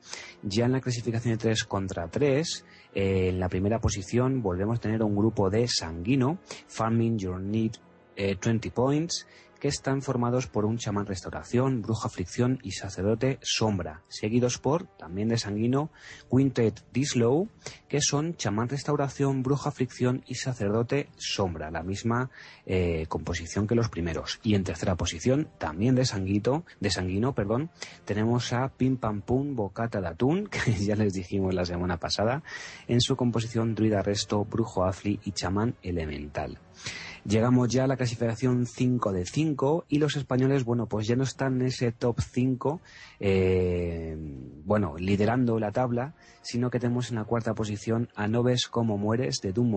Ya en la clasificación de 3 contra 3, eh, en la primera posición volvemos a tener un grupo de sanguino, Farming Your Need 20 eh, Points, que están formados por un chamán restauración, bruja aflicción y sacerdote sombra, seguidos por, también de sanguino, Quintet Dislow, que son chamán restauración, bruja aflicción y sacerdote sombra, la misma eh, composición que los primeros. Y en tercera posición, también de sanguito, de sanguino, perdón, tenemos a Pim Pam Pum Bocata de (laughs) que ya les dijimos la semana pasada, en su composición druida resto, brujo afli y chamán elemental. Llegamos ya a la clasificación 5 de 5 y los españoles, bueno, pues ya no están en ese top 5, eh, bueno, liderando la tabla, sino que tenemos en la cuarta posición a Noves como mueres de Doom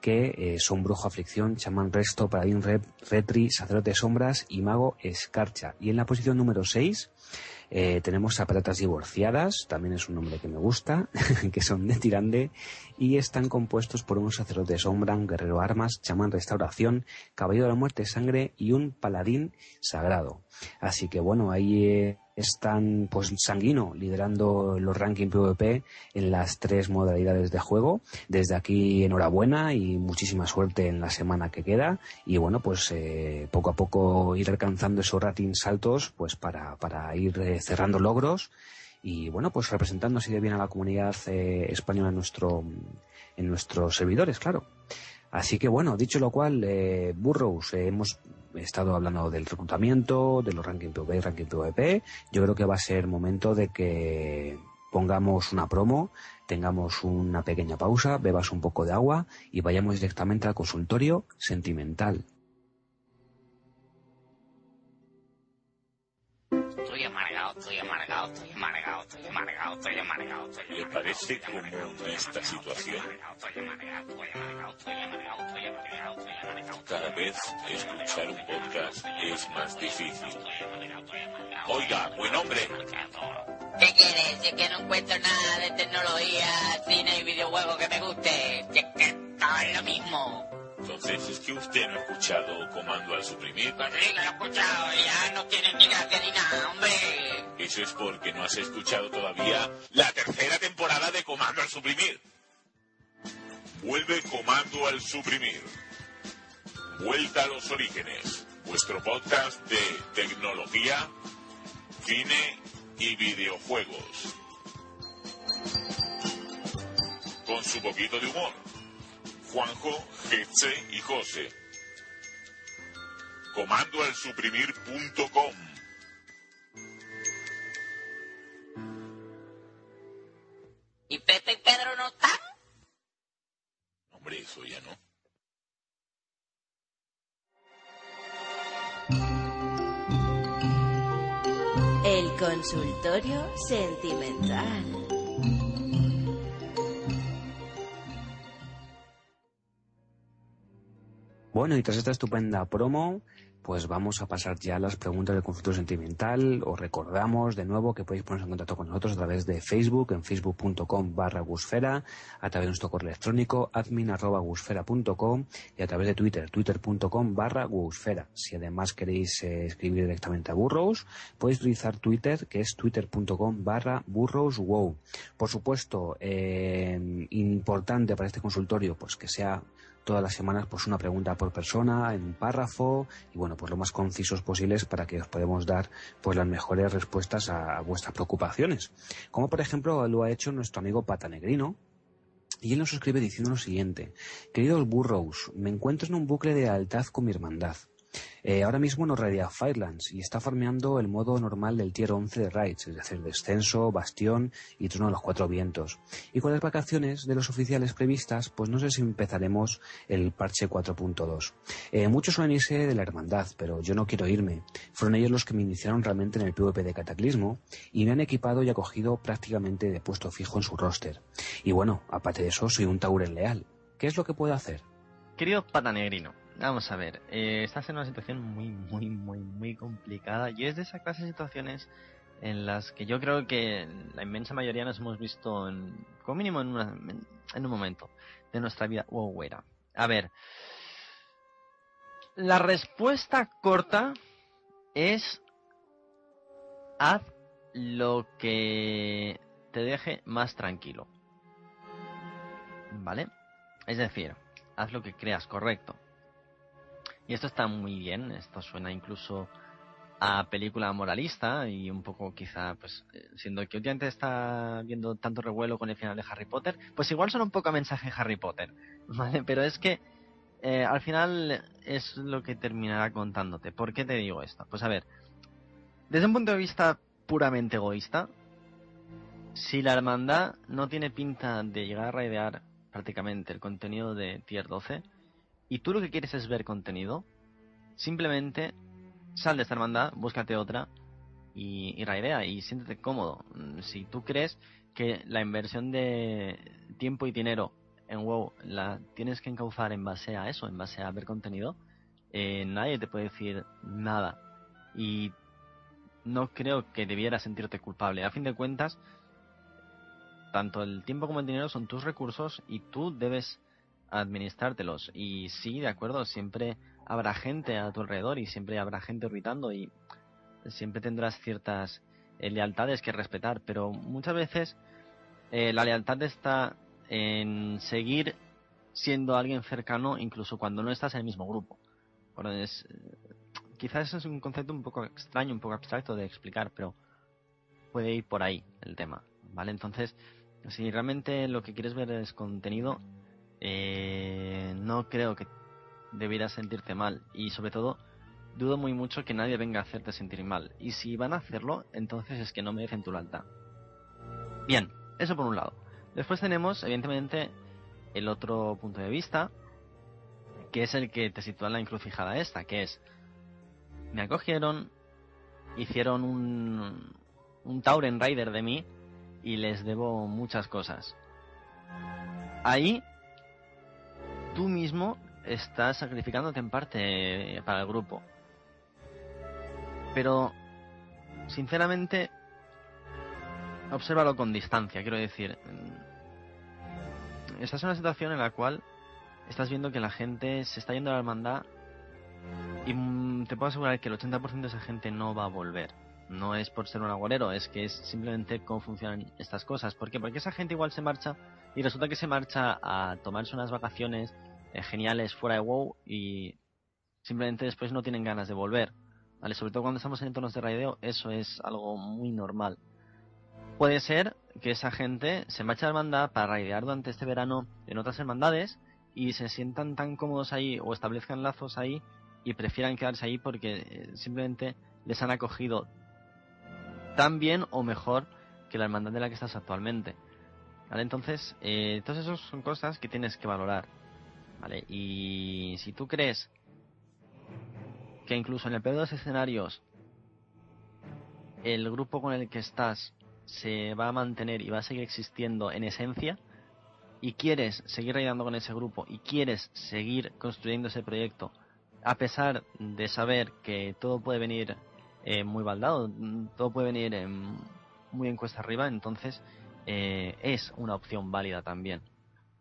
que eh, son Brujo Aflicción, Chamán Resto, Paladín Rep, Retri, Sacerdote Sombras y Mago Escarcha. Y en la posición número 6 eh, tenemos a Patatas Divorciadas, también es un nombre que me gusta, (laughs) que son de Tirande y están compuestos por un sacerdote sombra, un guerrero armas, chamán restauración, caballero de la muerte sangre y un paladín sagrado. Así que bueno, ahí eh, es tan pues sanguino liderando los rankings PvP en las tres modalidades de juego. Desde aquí enhorabuena y muchísima suerte en la semana que queda y bueno pues eh, poco a poco ir alcanzando esos ratings altos pues para, para ir eh, cerrando logros y bueno pues representando así de bien a la comunidad eh, española en nuestro en nuestros servidores claro. Así que bueno, dicho lo cual, Burrows, hemos he estado hablando del reclutamiento, de los ranking PvP y ranking PvP. Yo creo que va a ser momento de que pongamos una promo, tengamos una pequeña pausa, bebas un poco de agua y vayamos directamente al consultorio sentimental. Amargado, estoy amargado, estoy ¿Le parece común esta situación? Cada vez escuchar un podcast es más difícil. Oiga, buen hombre. ¿Qué quieres? Si es que no encuentro nada de tecnología, cine y videojuegos que me guste. Si es que todo es lo mismo. Entonces, ¿es que usted no ha escuchado Comando al Suprimir? Pues sí, que lo he escuchado, ya no tienes ni gracia ni nada, hombre. Eso es porque no has escuchado todavía la tercera temporada de Comando al Suprimir. Vuelve Comando al Suprimir. Vuelta a los orígenes. Vuestro podcast de tecnología, cine y videojuegos. Con su poquito de humor. Juanjo, Getze y José. Comandoalsuprimir.com ¿Y Pepe y Pedro no están? Hombre, eso ya no. El consultorio sentimental. Bueno, y tras esta estupenda promo, pues vamos a pasar ya a las preguntas del consultorio sentimental. Os recordamos de nuevo que podéis poneros en contacto con nosotros a través de Facebook, en facebook.com barra gusfera, a través de nuestro correo electrónico admin arroba gusfera.com y a través de Twitter, twitter.com barra gusfera. Si además queréis eh, escribir directamente a Burrows, podéis utilizar Twitter, que es twitter.com barra burrowswow. Por supuesto, eh, importante para este consultorio, pues que sea todas las semanas pues una pregunta por persona en un párrafo y bueno pues lo más concisos posibles para que os podamos dar pues las mejores respuestas a vuestras preocupaciones. Como por ejemplo lo ha hecho nuestro amigo Pata Negrino y él nos escribe diciendo lo siguiente. Queridos burrows me encuentro en un bucle de lealtad con mi hermandad eh, ahora mismo nos radia Firelands y está farmeando el modo normal del tier 11 de raids, es decir, descenso, bastión y trono de los cuatro vientos. Y con las vacaciones de los oficiales previstas, pues no sé si empezaremos el parche 4.2. Eh, muchos suelen irse de la hermandad, pero yo no quiero irme. Fueron ellos los que me iniciaron realmente en el PvP de Cataclismo y me han equipado y acogido prácticamente de puesto fijo en su roster. Y bueno, aparte de eso, soy un Tauren leal. ¿Qué es lo que puedo hacer? Querido patanegrino, vamos a ver, eh, estás en una situación muy, muy, muy, muy complicada y es de esa clase de situaciones en las que yo creo que la inmensa mayoría nos hemos visto, en, como mínimo en, una- en un momento de nuestra vida wowera. A ver, la respuesta corta es haz lo que te deje más tranquilo. ¿Vale? Es decir, haz lo que creas correcto. Y esto está muy bien, esto suena incluso a película moralista y un poco quizá, pues, eh, siendo que últimamente está viendo tanto revuelo con el final de Harry Potter, pues igual suena un poco a mensaje Harry Potter, (laughs) ¿vale? Pero es que eh, al final es lo que terminará contándote. ¿Por qué te digo esto? Pues a ver, desde un punto de vista puramente egoísta, si la hermandad no tiene pinta de llegar a raidear prácticamente el contenido de Tier 12 y tú lo que quieres es ver contenido, simplemente sal de esta hermandad, búscate otra y, y raidea y siéntete cómodo. Mm, Si tú crees que la inversión de tiempo y dinero en WoW la tienes que encauzar en base a eso, en base a ver contenido, eh, nadie te puede decir nada. Y no creo que debieras sentirte culpable. A fin de cuentas, tanto el tiempo como el dinero son tus recursos y tú debes administrártelos. Y sí, de acuerdo, siempre habrá gente a tu alrededor y siempre habrá gente orbitando y siempre tendrás ciertas eh, lealtades que respetar, pero muchas veces eh, la lealtad está en seguir siendo alguien cercano incluso cuando no estás en el mismo grupo. Bueno, es, quizás es un concepto un poco extraño, un poco abstracto de explicar, pero puede ir por ahí el tema, ¿vale? Entonces, si realmente lo que quieres ver es contenido, eh, no creo que debieras sentirte mal y sobre todo dudo muy mucho que nadie venga a hacerte sentir mal y si van a hacerlo, entonces es que no merecen tu lealtad. Bien, eso por un lado. Después tenemos, evidentemente, el otro punto de vista, que es el que te sitúa en la encrucijada esta, que es, me acogieron, hicieron un, un Tauren Rider de mí y les debo muchas cosas. Ahí, tú mismo estás sacrificándote en parte para el grupo. Pero, sinceramente, obsérvalo con distancia, quiero decir. Estás en una situación en la cual estás viendo que la gente se está yendo a la hermandad y mm, te puedo asegurar que el 80% de esa gente no va a volver. No es por ser un agorero, es que es simplemente cómo funcionan estas cosas. ¿Por qué? Porque esa gente igual se marcha y resulta que se marcha a tomarse unas vacaciones eh, geniales fuera de WoW y simplemente después no tienen ganas de volver. ¿Vale? Sobre todo cuando estamos en entornos de raideo, eso es algo muy normal. Puede ser que esa gente se marche a la hermandad para raidear durante este verano en otras hermandades y se sientan tan cómodos ahí o establezcan lazos ahí y prefieran quedarse ahí porque eh, simplemente les han acogido tan bien o mejor que la hermandad de la que estás actualmente. ¿Vale? Entonces, eh, todas esas son cosas que tienes que valorar. ¿Vale? Y si tú crees que incluso en el peor de los escenarios el grupo con el que estás se va a mantener y va a seguir existiendo en esencia y quieres seguir rayando con ese grupo y quieres seguir construyendo ese proyecto a pesar de saber que todo puede venir eh, muy baldado, todo puede venir eh, muy en cuesta arriba, entonces eh, es una opción válida también.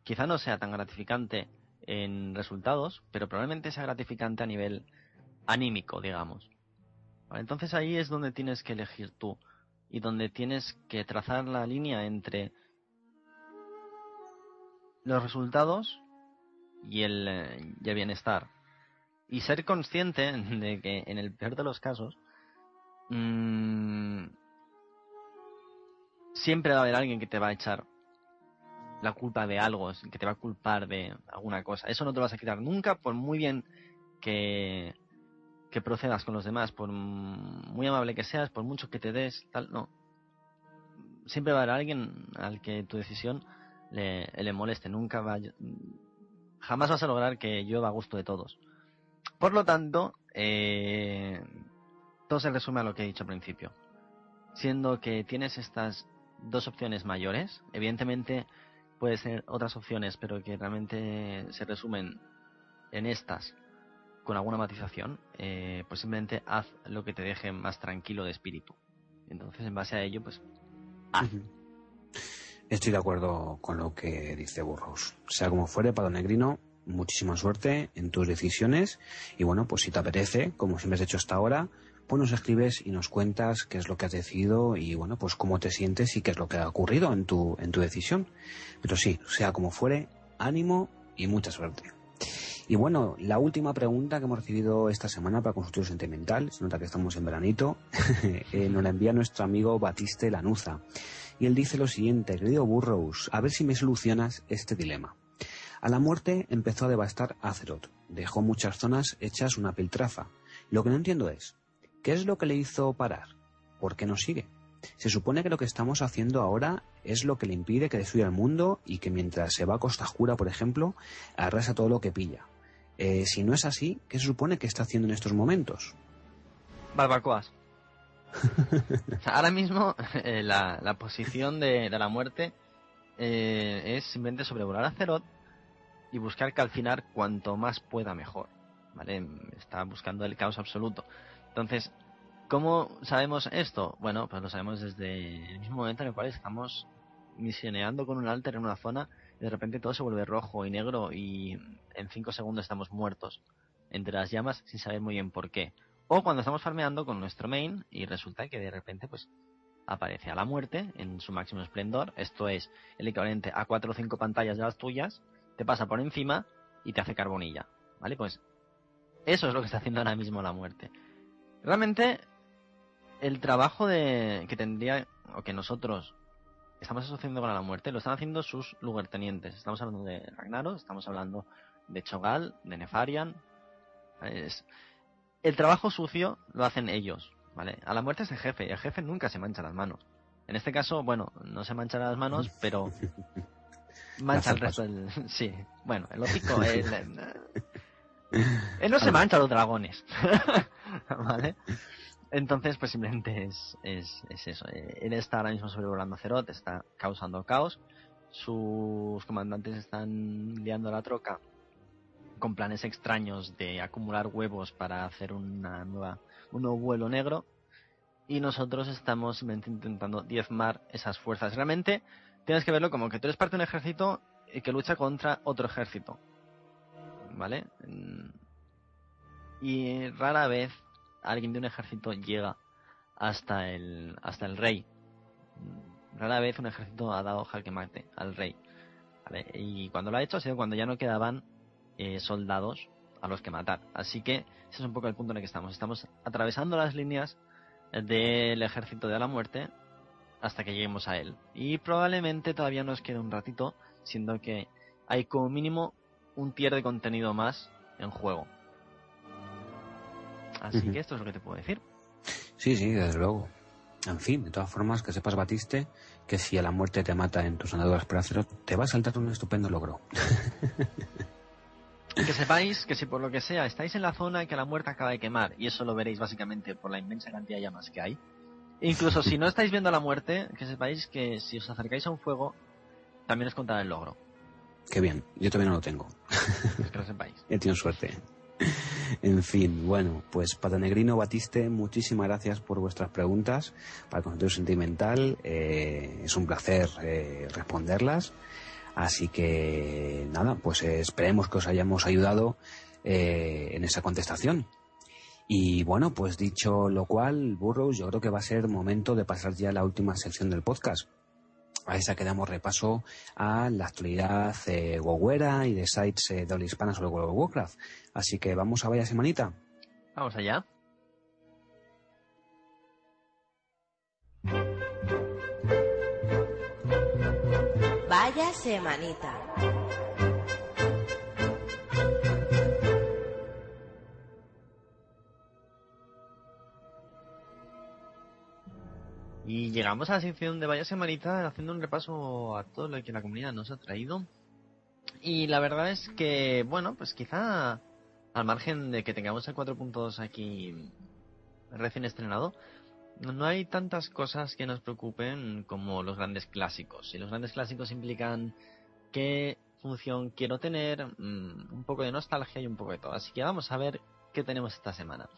Quizá no sea tan gratificante en resultados, pero probablemente sea gratificante a nivel anímico, digamos. Entonces ahí es donde tienes que elegir tú y donde tienes que trazar la línea entre los resultados y el, eh, y el bienestar. Y ser consciente (laughs) de que en el peor de los casos mmm, siempre va a haber alguien que te va a echar la culpa de algo, que te va a culpar de alguna cosa. Eso no te lo vas a quitar nunca, por muy bien que, que procedas con los demás, por muy amable que seas, por mucho que te des, tal, no. Siempre va a haber alguien al que tu decisión le, le moleste. Nunca va, jamás vas a lograr que yo a gusto de todos. Por lo tanto, eh, todo se resume a lo que he dicho al principio. Siendo que tienes estas dos opciones mayores. Evidentemente puede ser otras opciones, pero que realmente se resumen en estas con alguna matización, eh, pues simplemente haz lo que te deje más tranquilo de espíritu. Entonces, en base a ello, pues haz. Estoy de acuerdo con lo que dice Burros. Sea como fuere, Pado Negrino, muchísima suerte en tus decisiones. Y bueno, pues si te apetece, como siempre has hecho hasta ahora, pues nos escribes y nos cuentas qué es lo que has decidido y bueno, pues cómo te sientes y qué es lo que ha ocurrido en tu, en tu decisión. Pero sí, sea como fuere, ánimo y mucha suerte. Y bueno, la última pregunta que hemos recibido esta semana para Consultorio Sentimental, se nota que estamos en veranito, (laughs) eh, nos la envía nuestro amigo Batiste Lanuza. Y él dice lo siguiente, querido Burrows, a ver si me solucionas este dilema. A la muerte empezó a devastar Azeroth, dejó muchas zonas hechas una piltrafa. Lo que no entiendo es, ¿Qué es lo que le hizo parar? ¿Por qué no sigue? Se supone que lo que estamos haciendo ahora es lo que le impide que destruya el mundo y que mientras se va a Costa Jura, por ejemplo, arrasa todo lo que pilla. Eh, si no es así, ¿qué se supone que está haciendo en estos momentos? Barbacoas. ahora mismo (laughs) eh, la, posición de, la muerte eh, es simplemente sobrevolar a Cerot y buscar calcinar cuanto más pueda mejor. ¿Vale? Está buscando el caos absoluto. Entonces, ¿cómo sabemos esto? Bueno, pues lo sabemos desde el mismo momento en el cual estamos misioneando con un alter en una zona y de repente todo se vuelve rojo y negro y en 5 segundos estamos muertos entre las llamas sin saber muy bien por qué. O cuando estamos farmeando con nuestro main y resulta que de repente pues aparece a la muerte en su máximo esplendor. Esto es el equivalente a cuatro o cinco pantallas de las tuyas. Te pasa por encima y te hace carbonilla. ¿Vale? Pues eso es lo que está haciendo ahora mismo la muerte. Realmente, el trabajo de, que tendría, o que nosotros estamos asociando con la muerte, lo están haciendo sus lugartenientes. Estamos hablando de Ragnaros, estamos hablando de Chogal, de Nefarian. Es, el trabajo sucio lo hacen ellos, ¿vale? A la muerte es el jefe, y el jefe nunca se mancha las manos. En este caso, bueno, no se mancha las manos, (laughs) pero mancha el resto del... (laughs) Sí, bueno, el hocico... Él, (laughs) él no se mancha los dragones, (laughs) ¿vale? Entonces, pues simplemente es, es, es eso. Él está ahora mismo sobrevolando Cerot, está causando caos. Sus comandantes están liando la troca con planes extraños de acumular huevos para hacer una nueva, un nuevo vuelo negro. Y nosotros estamos simplemente intentando diezmar esas fuerzas. Realmente tienes que verlo como que tú eres parte de un ejército que lucha contra otro ejército. ¿Vale? Y rara vez alguien de un ejército llega hasta el, hasta el rey. Rara vez un ejército ha dado jaque mate al rey. Y cuando lo ha hecho ha sido cuando ya no quedaban eh, soldados a los que matar. Así que ese es un poco el punto en el que estamos. Estamos atravesando las líneas del ejército de la muerte hasta que lleguemos a él. Y probablemente todavía nos quede un ratito, siendo que hay como mínimo un tier de contenido más en juego. Así que esto es lo que te puedo decir. Sí, sí, desde luego. En fin, de todas formas, que sepas, Batiste, que si a la muerte te mata en tus andaduras por acero, te va a saltar un estupendo logro. (laughs) que sepáis que si por lo que sea estáis en la zona que la muerte acaba de quemar, y eso lo veréis básicamente por la inmensa cantidad de llamas que hay, incluso si no (laughs) estáis viendo la muerte, que sepáis que si os acercáis a un fuego, también os contará el logro. Qué bien, yo todavía no lo tengo. que lo sepáis. (laughs) He tenido suerte. En fin, bueno, pues Patanegrino Batiste, muchísimas gracias por vuestras preguntas para el concepto sentimental. Eh, es un placer eh, responderlas. Así que nada, pues esperemos que os hayamos ayudado eh, en esa contestación. Y bueno, pues dicho lo cual, Burroughs, yo creo que va a ser momento de pasar ya a la última sección del podcast a esa que damos repaso a la actualidad eh, y de sites eh, de habla hispana sobre World of Warcraft. Así que vamos a vaya semanita. Vamos allá. Vaya semanita. Y llegamos a la sección de Vaya Semanita haciendo un repaso a todo lo que la comunidad nos ha traído. Y la verdad es que, bueno, pues quizá al margen de que tengamos el 4.2 aquí recién estrenado, no hay tantas cosas que nos preocupen como los grandes clásicos. Y los grandes clásicos implican qué función quiero tener, mm, un poco de nostalgia y un poco de todo. Así que vamos a ver qué tenemos esta semana.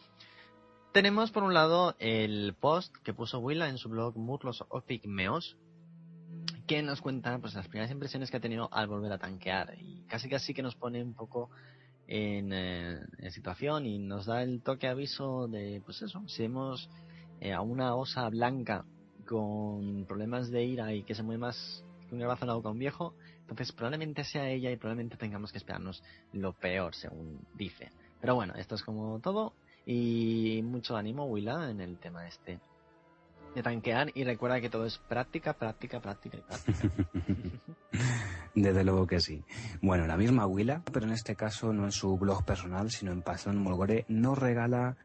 Tenemos por un lado el post que puso Willa en su blog Murlos o Pigmeos, que nos cuenta pues las primeras impresiones que ha tenido al volver a tanquear y casi casi que nos pone un poco en, eh, situación y nos da el toque aviso de pues eso, si vemos eh, a una osa blanca con problemas de ira y que se mueve más que un garbazo en la un viejo, entonces probablemente sea ella y probablemente tengamos que esperarnos lo peor, según dice. Pero bueno, esto es como todo. Y mucho ánimo, Willa, en el tema este de tanquear y recuerda que todo es práctica, práctica, práctica y práctica. (laughs) Desde luego que sí. Bueno, la misma Willa, pero en este caso no en su blog personal, sino en Pasión Molgore, nos regala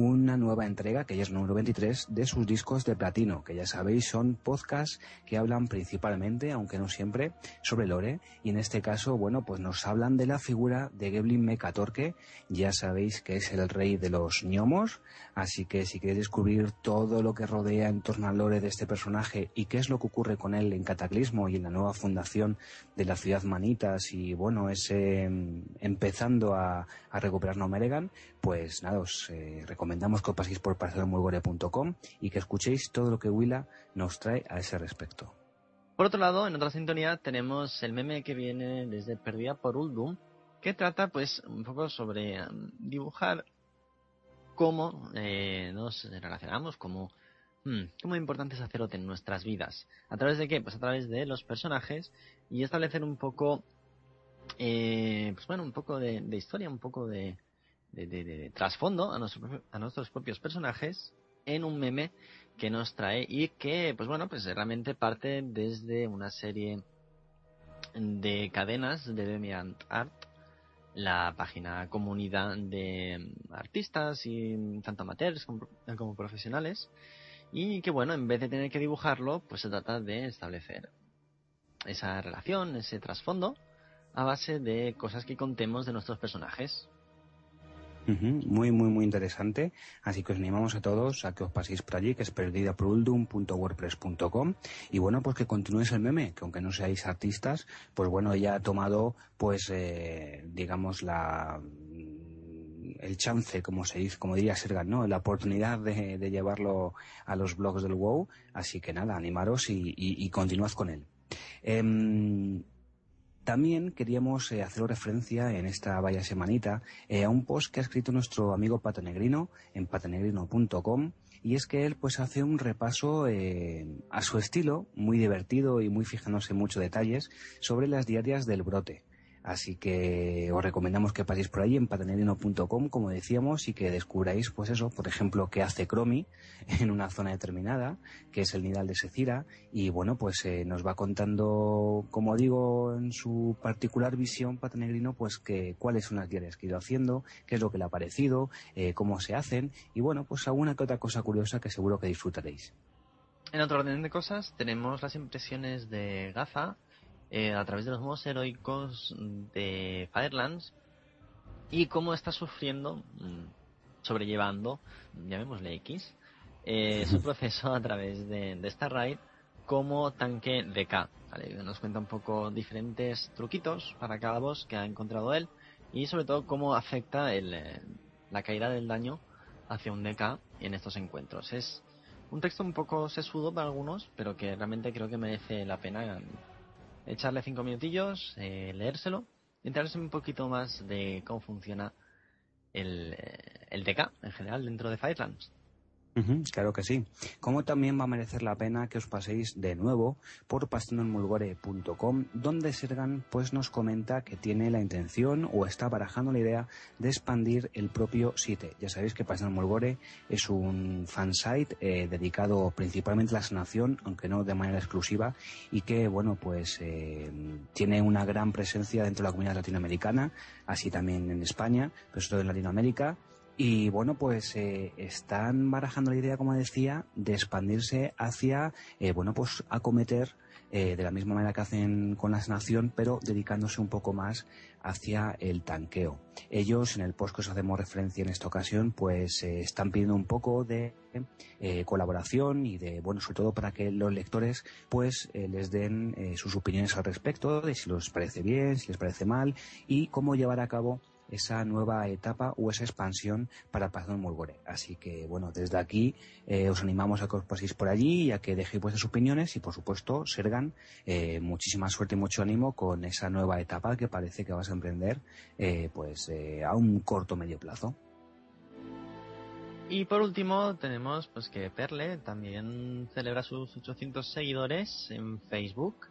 una nueva entrega, que ya es número 23, de sus discos de platino, que ya sabéis son podcasts que hablan principalmente, aunque no siempre, sobre Lore, y en este caso, bueno, pues nos hablan de la figura de Geblin Mecatorque, ya sabéis que es el rey de los gnomos, así que si queréis descubrir todo lo que rodea en torno al Lore de este personaje y qué es lo que ocurre con él en Cataclismo y en la nueva fundación de la ciudad Manitas y bueno, ese em, empezando a, a recuperar Nomeregan, pues nada, os eh, recomendamos que os paséis por parcelomulgore.com y que escuchéis todo lo que Willa nos trae a ese respecto. Por otro lado, en otra sintonía tenemos el meme que viene desde Perdida por Uldum, que trata pues un poco sobre em, dibujar cómo eh, nos relacionamos, cómo Hmm, ¿Cómo importante es Azeroth en nuestras vidas? ¿A través de qué? Pues a través de los personajes y establecer un poco, eh, pues bueno, un poco de, historia, un poco de, de, trasfondo a, nuestro, a nuestros propios personajes en un meme que nos trae y que, pues bueno, pues realmente parte desde una serie de cadenas de Demian Art, la página comunidad de artistas y tanto amateurs como profesionales, y que bueno, en vez de tener que dibujarlo, pues se trata de establecer esa relación, ese trasfondo, a base de cosas que contemos de nuestros personajes. Muy, muy, muy interesante. Así que os animamos a todos a que os paséis por allí, que es perdidaproduldum.wordpress.com. Y bueno, pues que continúes el meme, que aunque no seáis artistas, pues bueno, ella ha tomado, pues, eh, digamos, la el chance, como se dice, como diría Sergan, ¿no? La oportunidad de, llevarlo a los blogs del WoW. Así que nada, animaros y, y, continuad con él. Em, también queríamos eh, hacer referencia en esta vaya semanita eh, a un post que ha escrito nuestro amigo Patanegrino en patanegrino.com y es que él pues hace un repaso eh, a su estilo, muy divertido y muy fijándose en muchos detalles, sobre las diarias del brote. Así que os recomendamos que paséis por ahí en patanerino.com, como decíamos, y que descubráis, pues eso, por ejemplo, qué hace Cromi en una zona determinada, que es el nidal de Secira, y bueno, pues eh, nos va contando, como digo, en su particular visión patanegrino, pues que cuáles son las diarias que ha ido haciendo, qué es lo que le ha parecido, eh, cómo se hacen, y bueno, pues alguna que otra cosa curiosa que seguro que disfrutaréis. En otro orden de cosas, tenemos las impresiones de Gaza, eh, a través de los modos heroicos de Firelands y cómo está sufriendo, mm, sobrellevando, llamémosle X, eh, su (laughs) proceso a través de, esta raid como tanque de K. Nos cuenta un poco diferentes truquitos para cada boss que ha encontrado él y sobre todo cómo afecta el, eh, la caída del daño hacia un DK en estos encuentros. Es un texto un poco sesudo para algunos, pero que realmente creo que merece la pena echarle cinco minutillos, eh, leérselo, y enterarse un poquito más de cómo funciona el, eh, el DK en general dentro de Firelands claro que sí. Como también va a merecer la pena que os paséis de nuevo por pastonenmulgore.com, donde Sergan pues nos comenta que tiene la intención o está barajando la idea de expandir el propio sitio. Ya sabéis que Mulgore es un fansite eh, dedicado principalmente a la sanación, aunque no de manera exclusiva, y que bueno pues eh, tiene una gran presencia dentro de la comunidad latinoamericana, así también en España, pero sobre todo en Latinoamérica y bueno, pues eh, están barajando la idea, como decía, de expandirse hacia, eh, bueno, pues acometer eh, de la misma manera que hacen con la sanación, pero dedicándose un poco más hacia el tanqueo. Ellos, en el post que os hacemos referencia en esta ocasión, pues están pidiendo un poco de colaboración y de, bueno, sobre todo para que los lectores, pues, les den sus opiniones al respecto, de si les parece bien, si les parece mal y cómo llevar a cabo esa nueva etapa o esa expansión para Pazón Mulgore. Así que, bueno, desde aquí eh, os animamos a que os paséis por allí y a que dejéis vuestras opiniones y, por supuesto, Sergan, eh, muchísima suerte y mucho ánimo con esa nueva etapa que parece que vas a emprender eh, pues a un corto medio plazo. Y por último tenemos pues que Perle también celebra sus 800 seguidores en Facebook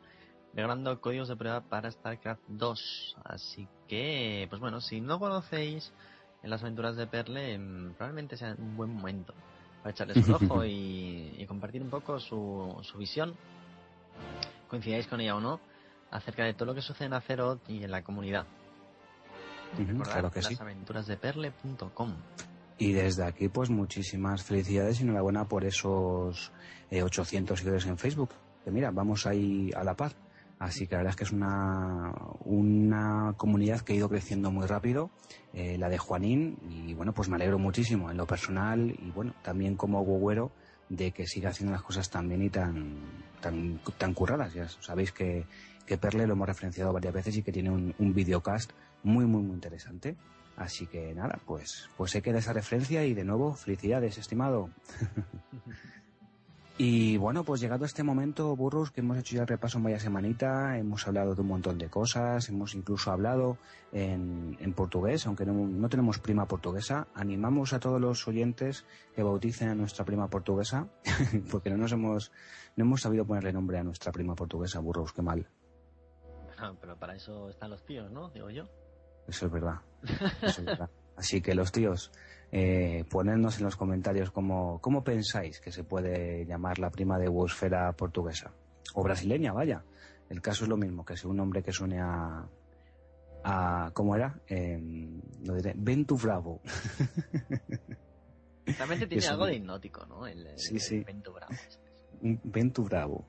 regalando códigos de prueba para StarCraft 2. Así que, pues bueno, si no conocéis en las aventuras de Perle, em, probablemente sea un buen momento para echarles un ojo (laughs) y, compartir un poco su, su visión, coincidáis con ella o no, acerca de todo lo que sucede en Azeroth y en la comunidad. claro que las perle.com. Y desde aquí, pues muchísimas felicidades y enhorabuena por esos 800 eh, seguidores en Facebook. Que mira, vamos ahí a la paz. Así que la verdad es que es una, una comunidad que ha ido creciendo muy rápido, eh, la de Juanín, y bueno, pues me alegro muchísimo en lo personal y bueno, también como gogüero de que siga haciendo las cosas tan bien y tan, tan, tan curradas. Ya sabéis que, que Perle lo hemos referenciado varias veces y que tiene un, un videocast muy, muy, muy interesante. Así que nada, pues, pues se queda esa referencia y de nuevo, felicidades, estimado. (laughs) Y bueno, pues llegado a este momento, burros, que hemos hecho ya el repaso en vaya semanita, hemos hablado de un montón de cosas, hemos incluso hablado en, en portugués, aunque no, no, tenemos prima portuguesa. Animamos a todos los oyentes que bauticen a nuestra prima portuguesa, (laughs) porque no nos hemos, no hemos sabido ponerle nombre a nuestra prima portuguesa, burros, qué mal. Pero para eso están los tíos, ¿no? Digo yo. Eso es verdad. Eso es verdad. Así que los tíos, eh, ponednos en los comentarios cómo, cómo pensáis que se puede llamar la prima de Wosfera portuguesa. O brasileña, vaya. El caso es lo mismo, que sea un nombre que suene a... a ¿Cómo era? Eh, lo diré. Ventu Bravo. (laughs) Realmente tiene algo de hipnótico, ¿no? El, el, sí, sí. el Ventu Bravo. Ventu Bravo.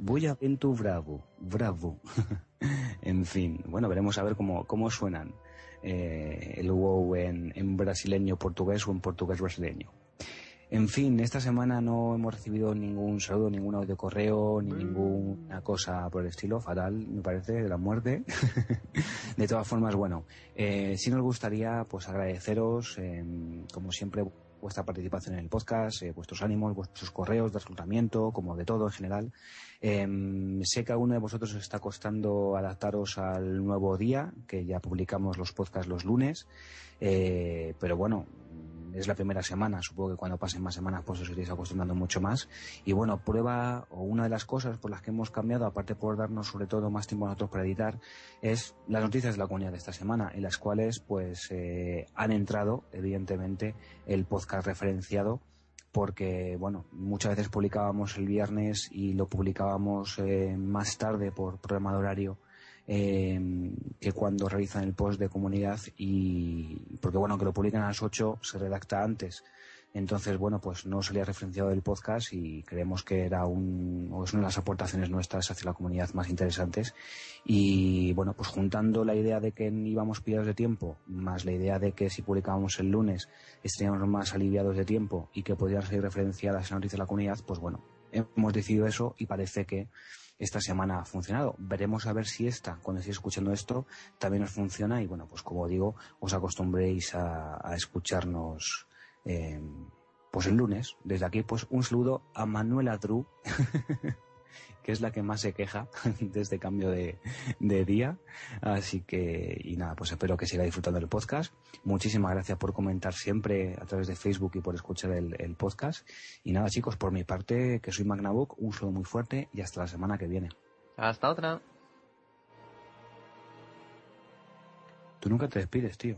Voy a Ventu Bravo. Bravo. (laughs) en fin, bueno, veremos a ver cómo, cómo suenan eh, el WoW en, en, brasileño portugués o en portugués brasileño. En fin, esta semana no hemos recibido ningún saludo, ningún audio correo, ni ninguna cosa por el estilo, fatal, me parece, de la muerte. (laughs) de todas formas, bueno, eh, sí nos gustaría pues agradeceros, eh, como siempre, vuestra participación en el podcast, eh, vuestros ánimos, vuestros correos de reclutamiento, como de todo en general. Eh, sé que a uno de vosotros os está costando adaptaros al nuevo día, que ya publicamos los podcasts los lunes, eh, pero bueno, es la primera semana, supongo que cuando pasen más semanas pues os iréis acostumbrando mucho más. Y bueno, prueba o una de las cosas por las que hemos cambiado, aparte por darnos sobre todo más tiempo nosotros para editar, es las noticias de la comunidad de esta semana, en las cuales pues eh, han entrado, evidentemente, el podcast referenciado porque, bueno, muchas veces publicábamos el viernes y lo publicábamos eh, más tarde por programa de horario eh, que cuando realizan el post de comunidad y porque bueno, que lo publican a las 8 se redacta antes. Entonces, bueno, pues no salía referenciado el podcast y creemos que era un, o es una de las aportaciones nuestras hacia la comunidad más interesantes. Y bueno, pues juntando la idea de que íbamos pillados de tiempo, más la idea de que si publicábamos el lunes estaríamos más aliviados de tiempo y que podrían ser referenciadas en la noticia de la comunidad, pues bueno, hemos decidido eso y parece que esta semana ha funcionado. Veremos a ver si esta, cuando estéis escuchando esto, también os funciona y bueno, pues como digo, os acostumbréis a, escucharnos eh, pues el lunes. Desde aquí, pues un saludo a Manuela Drew, (laughs) que es la que más se queja (laughs) de este cambio de, de, día. Así que, y nada, pues espero que siga disfrutando del podcast. Muchísimas gracias por comentar siempre a través de Facebook y por escuchar el, el podcast. Y nada, chicos, por mi parte, que soy Magnabook, un saludo muy fuerte y hasta la semana que viene. Hasta otra. Tú nunca te despides, tío.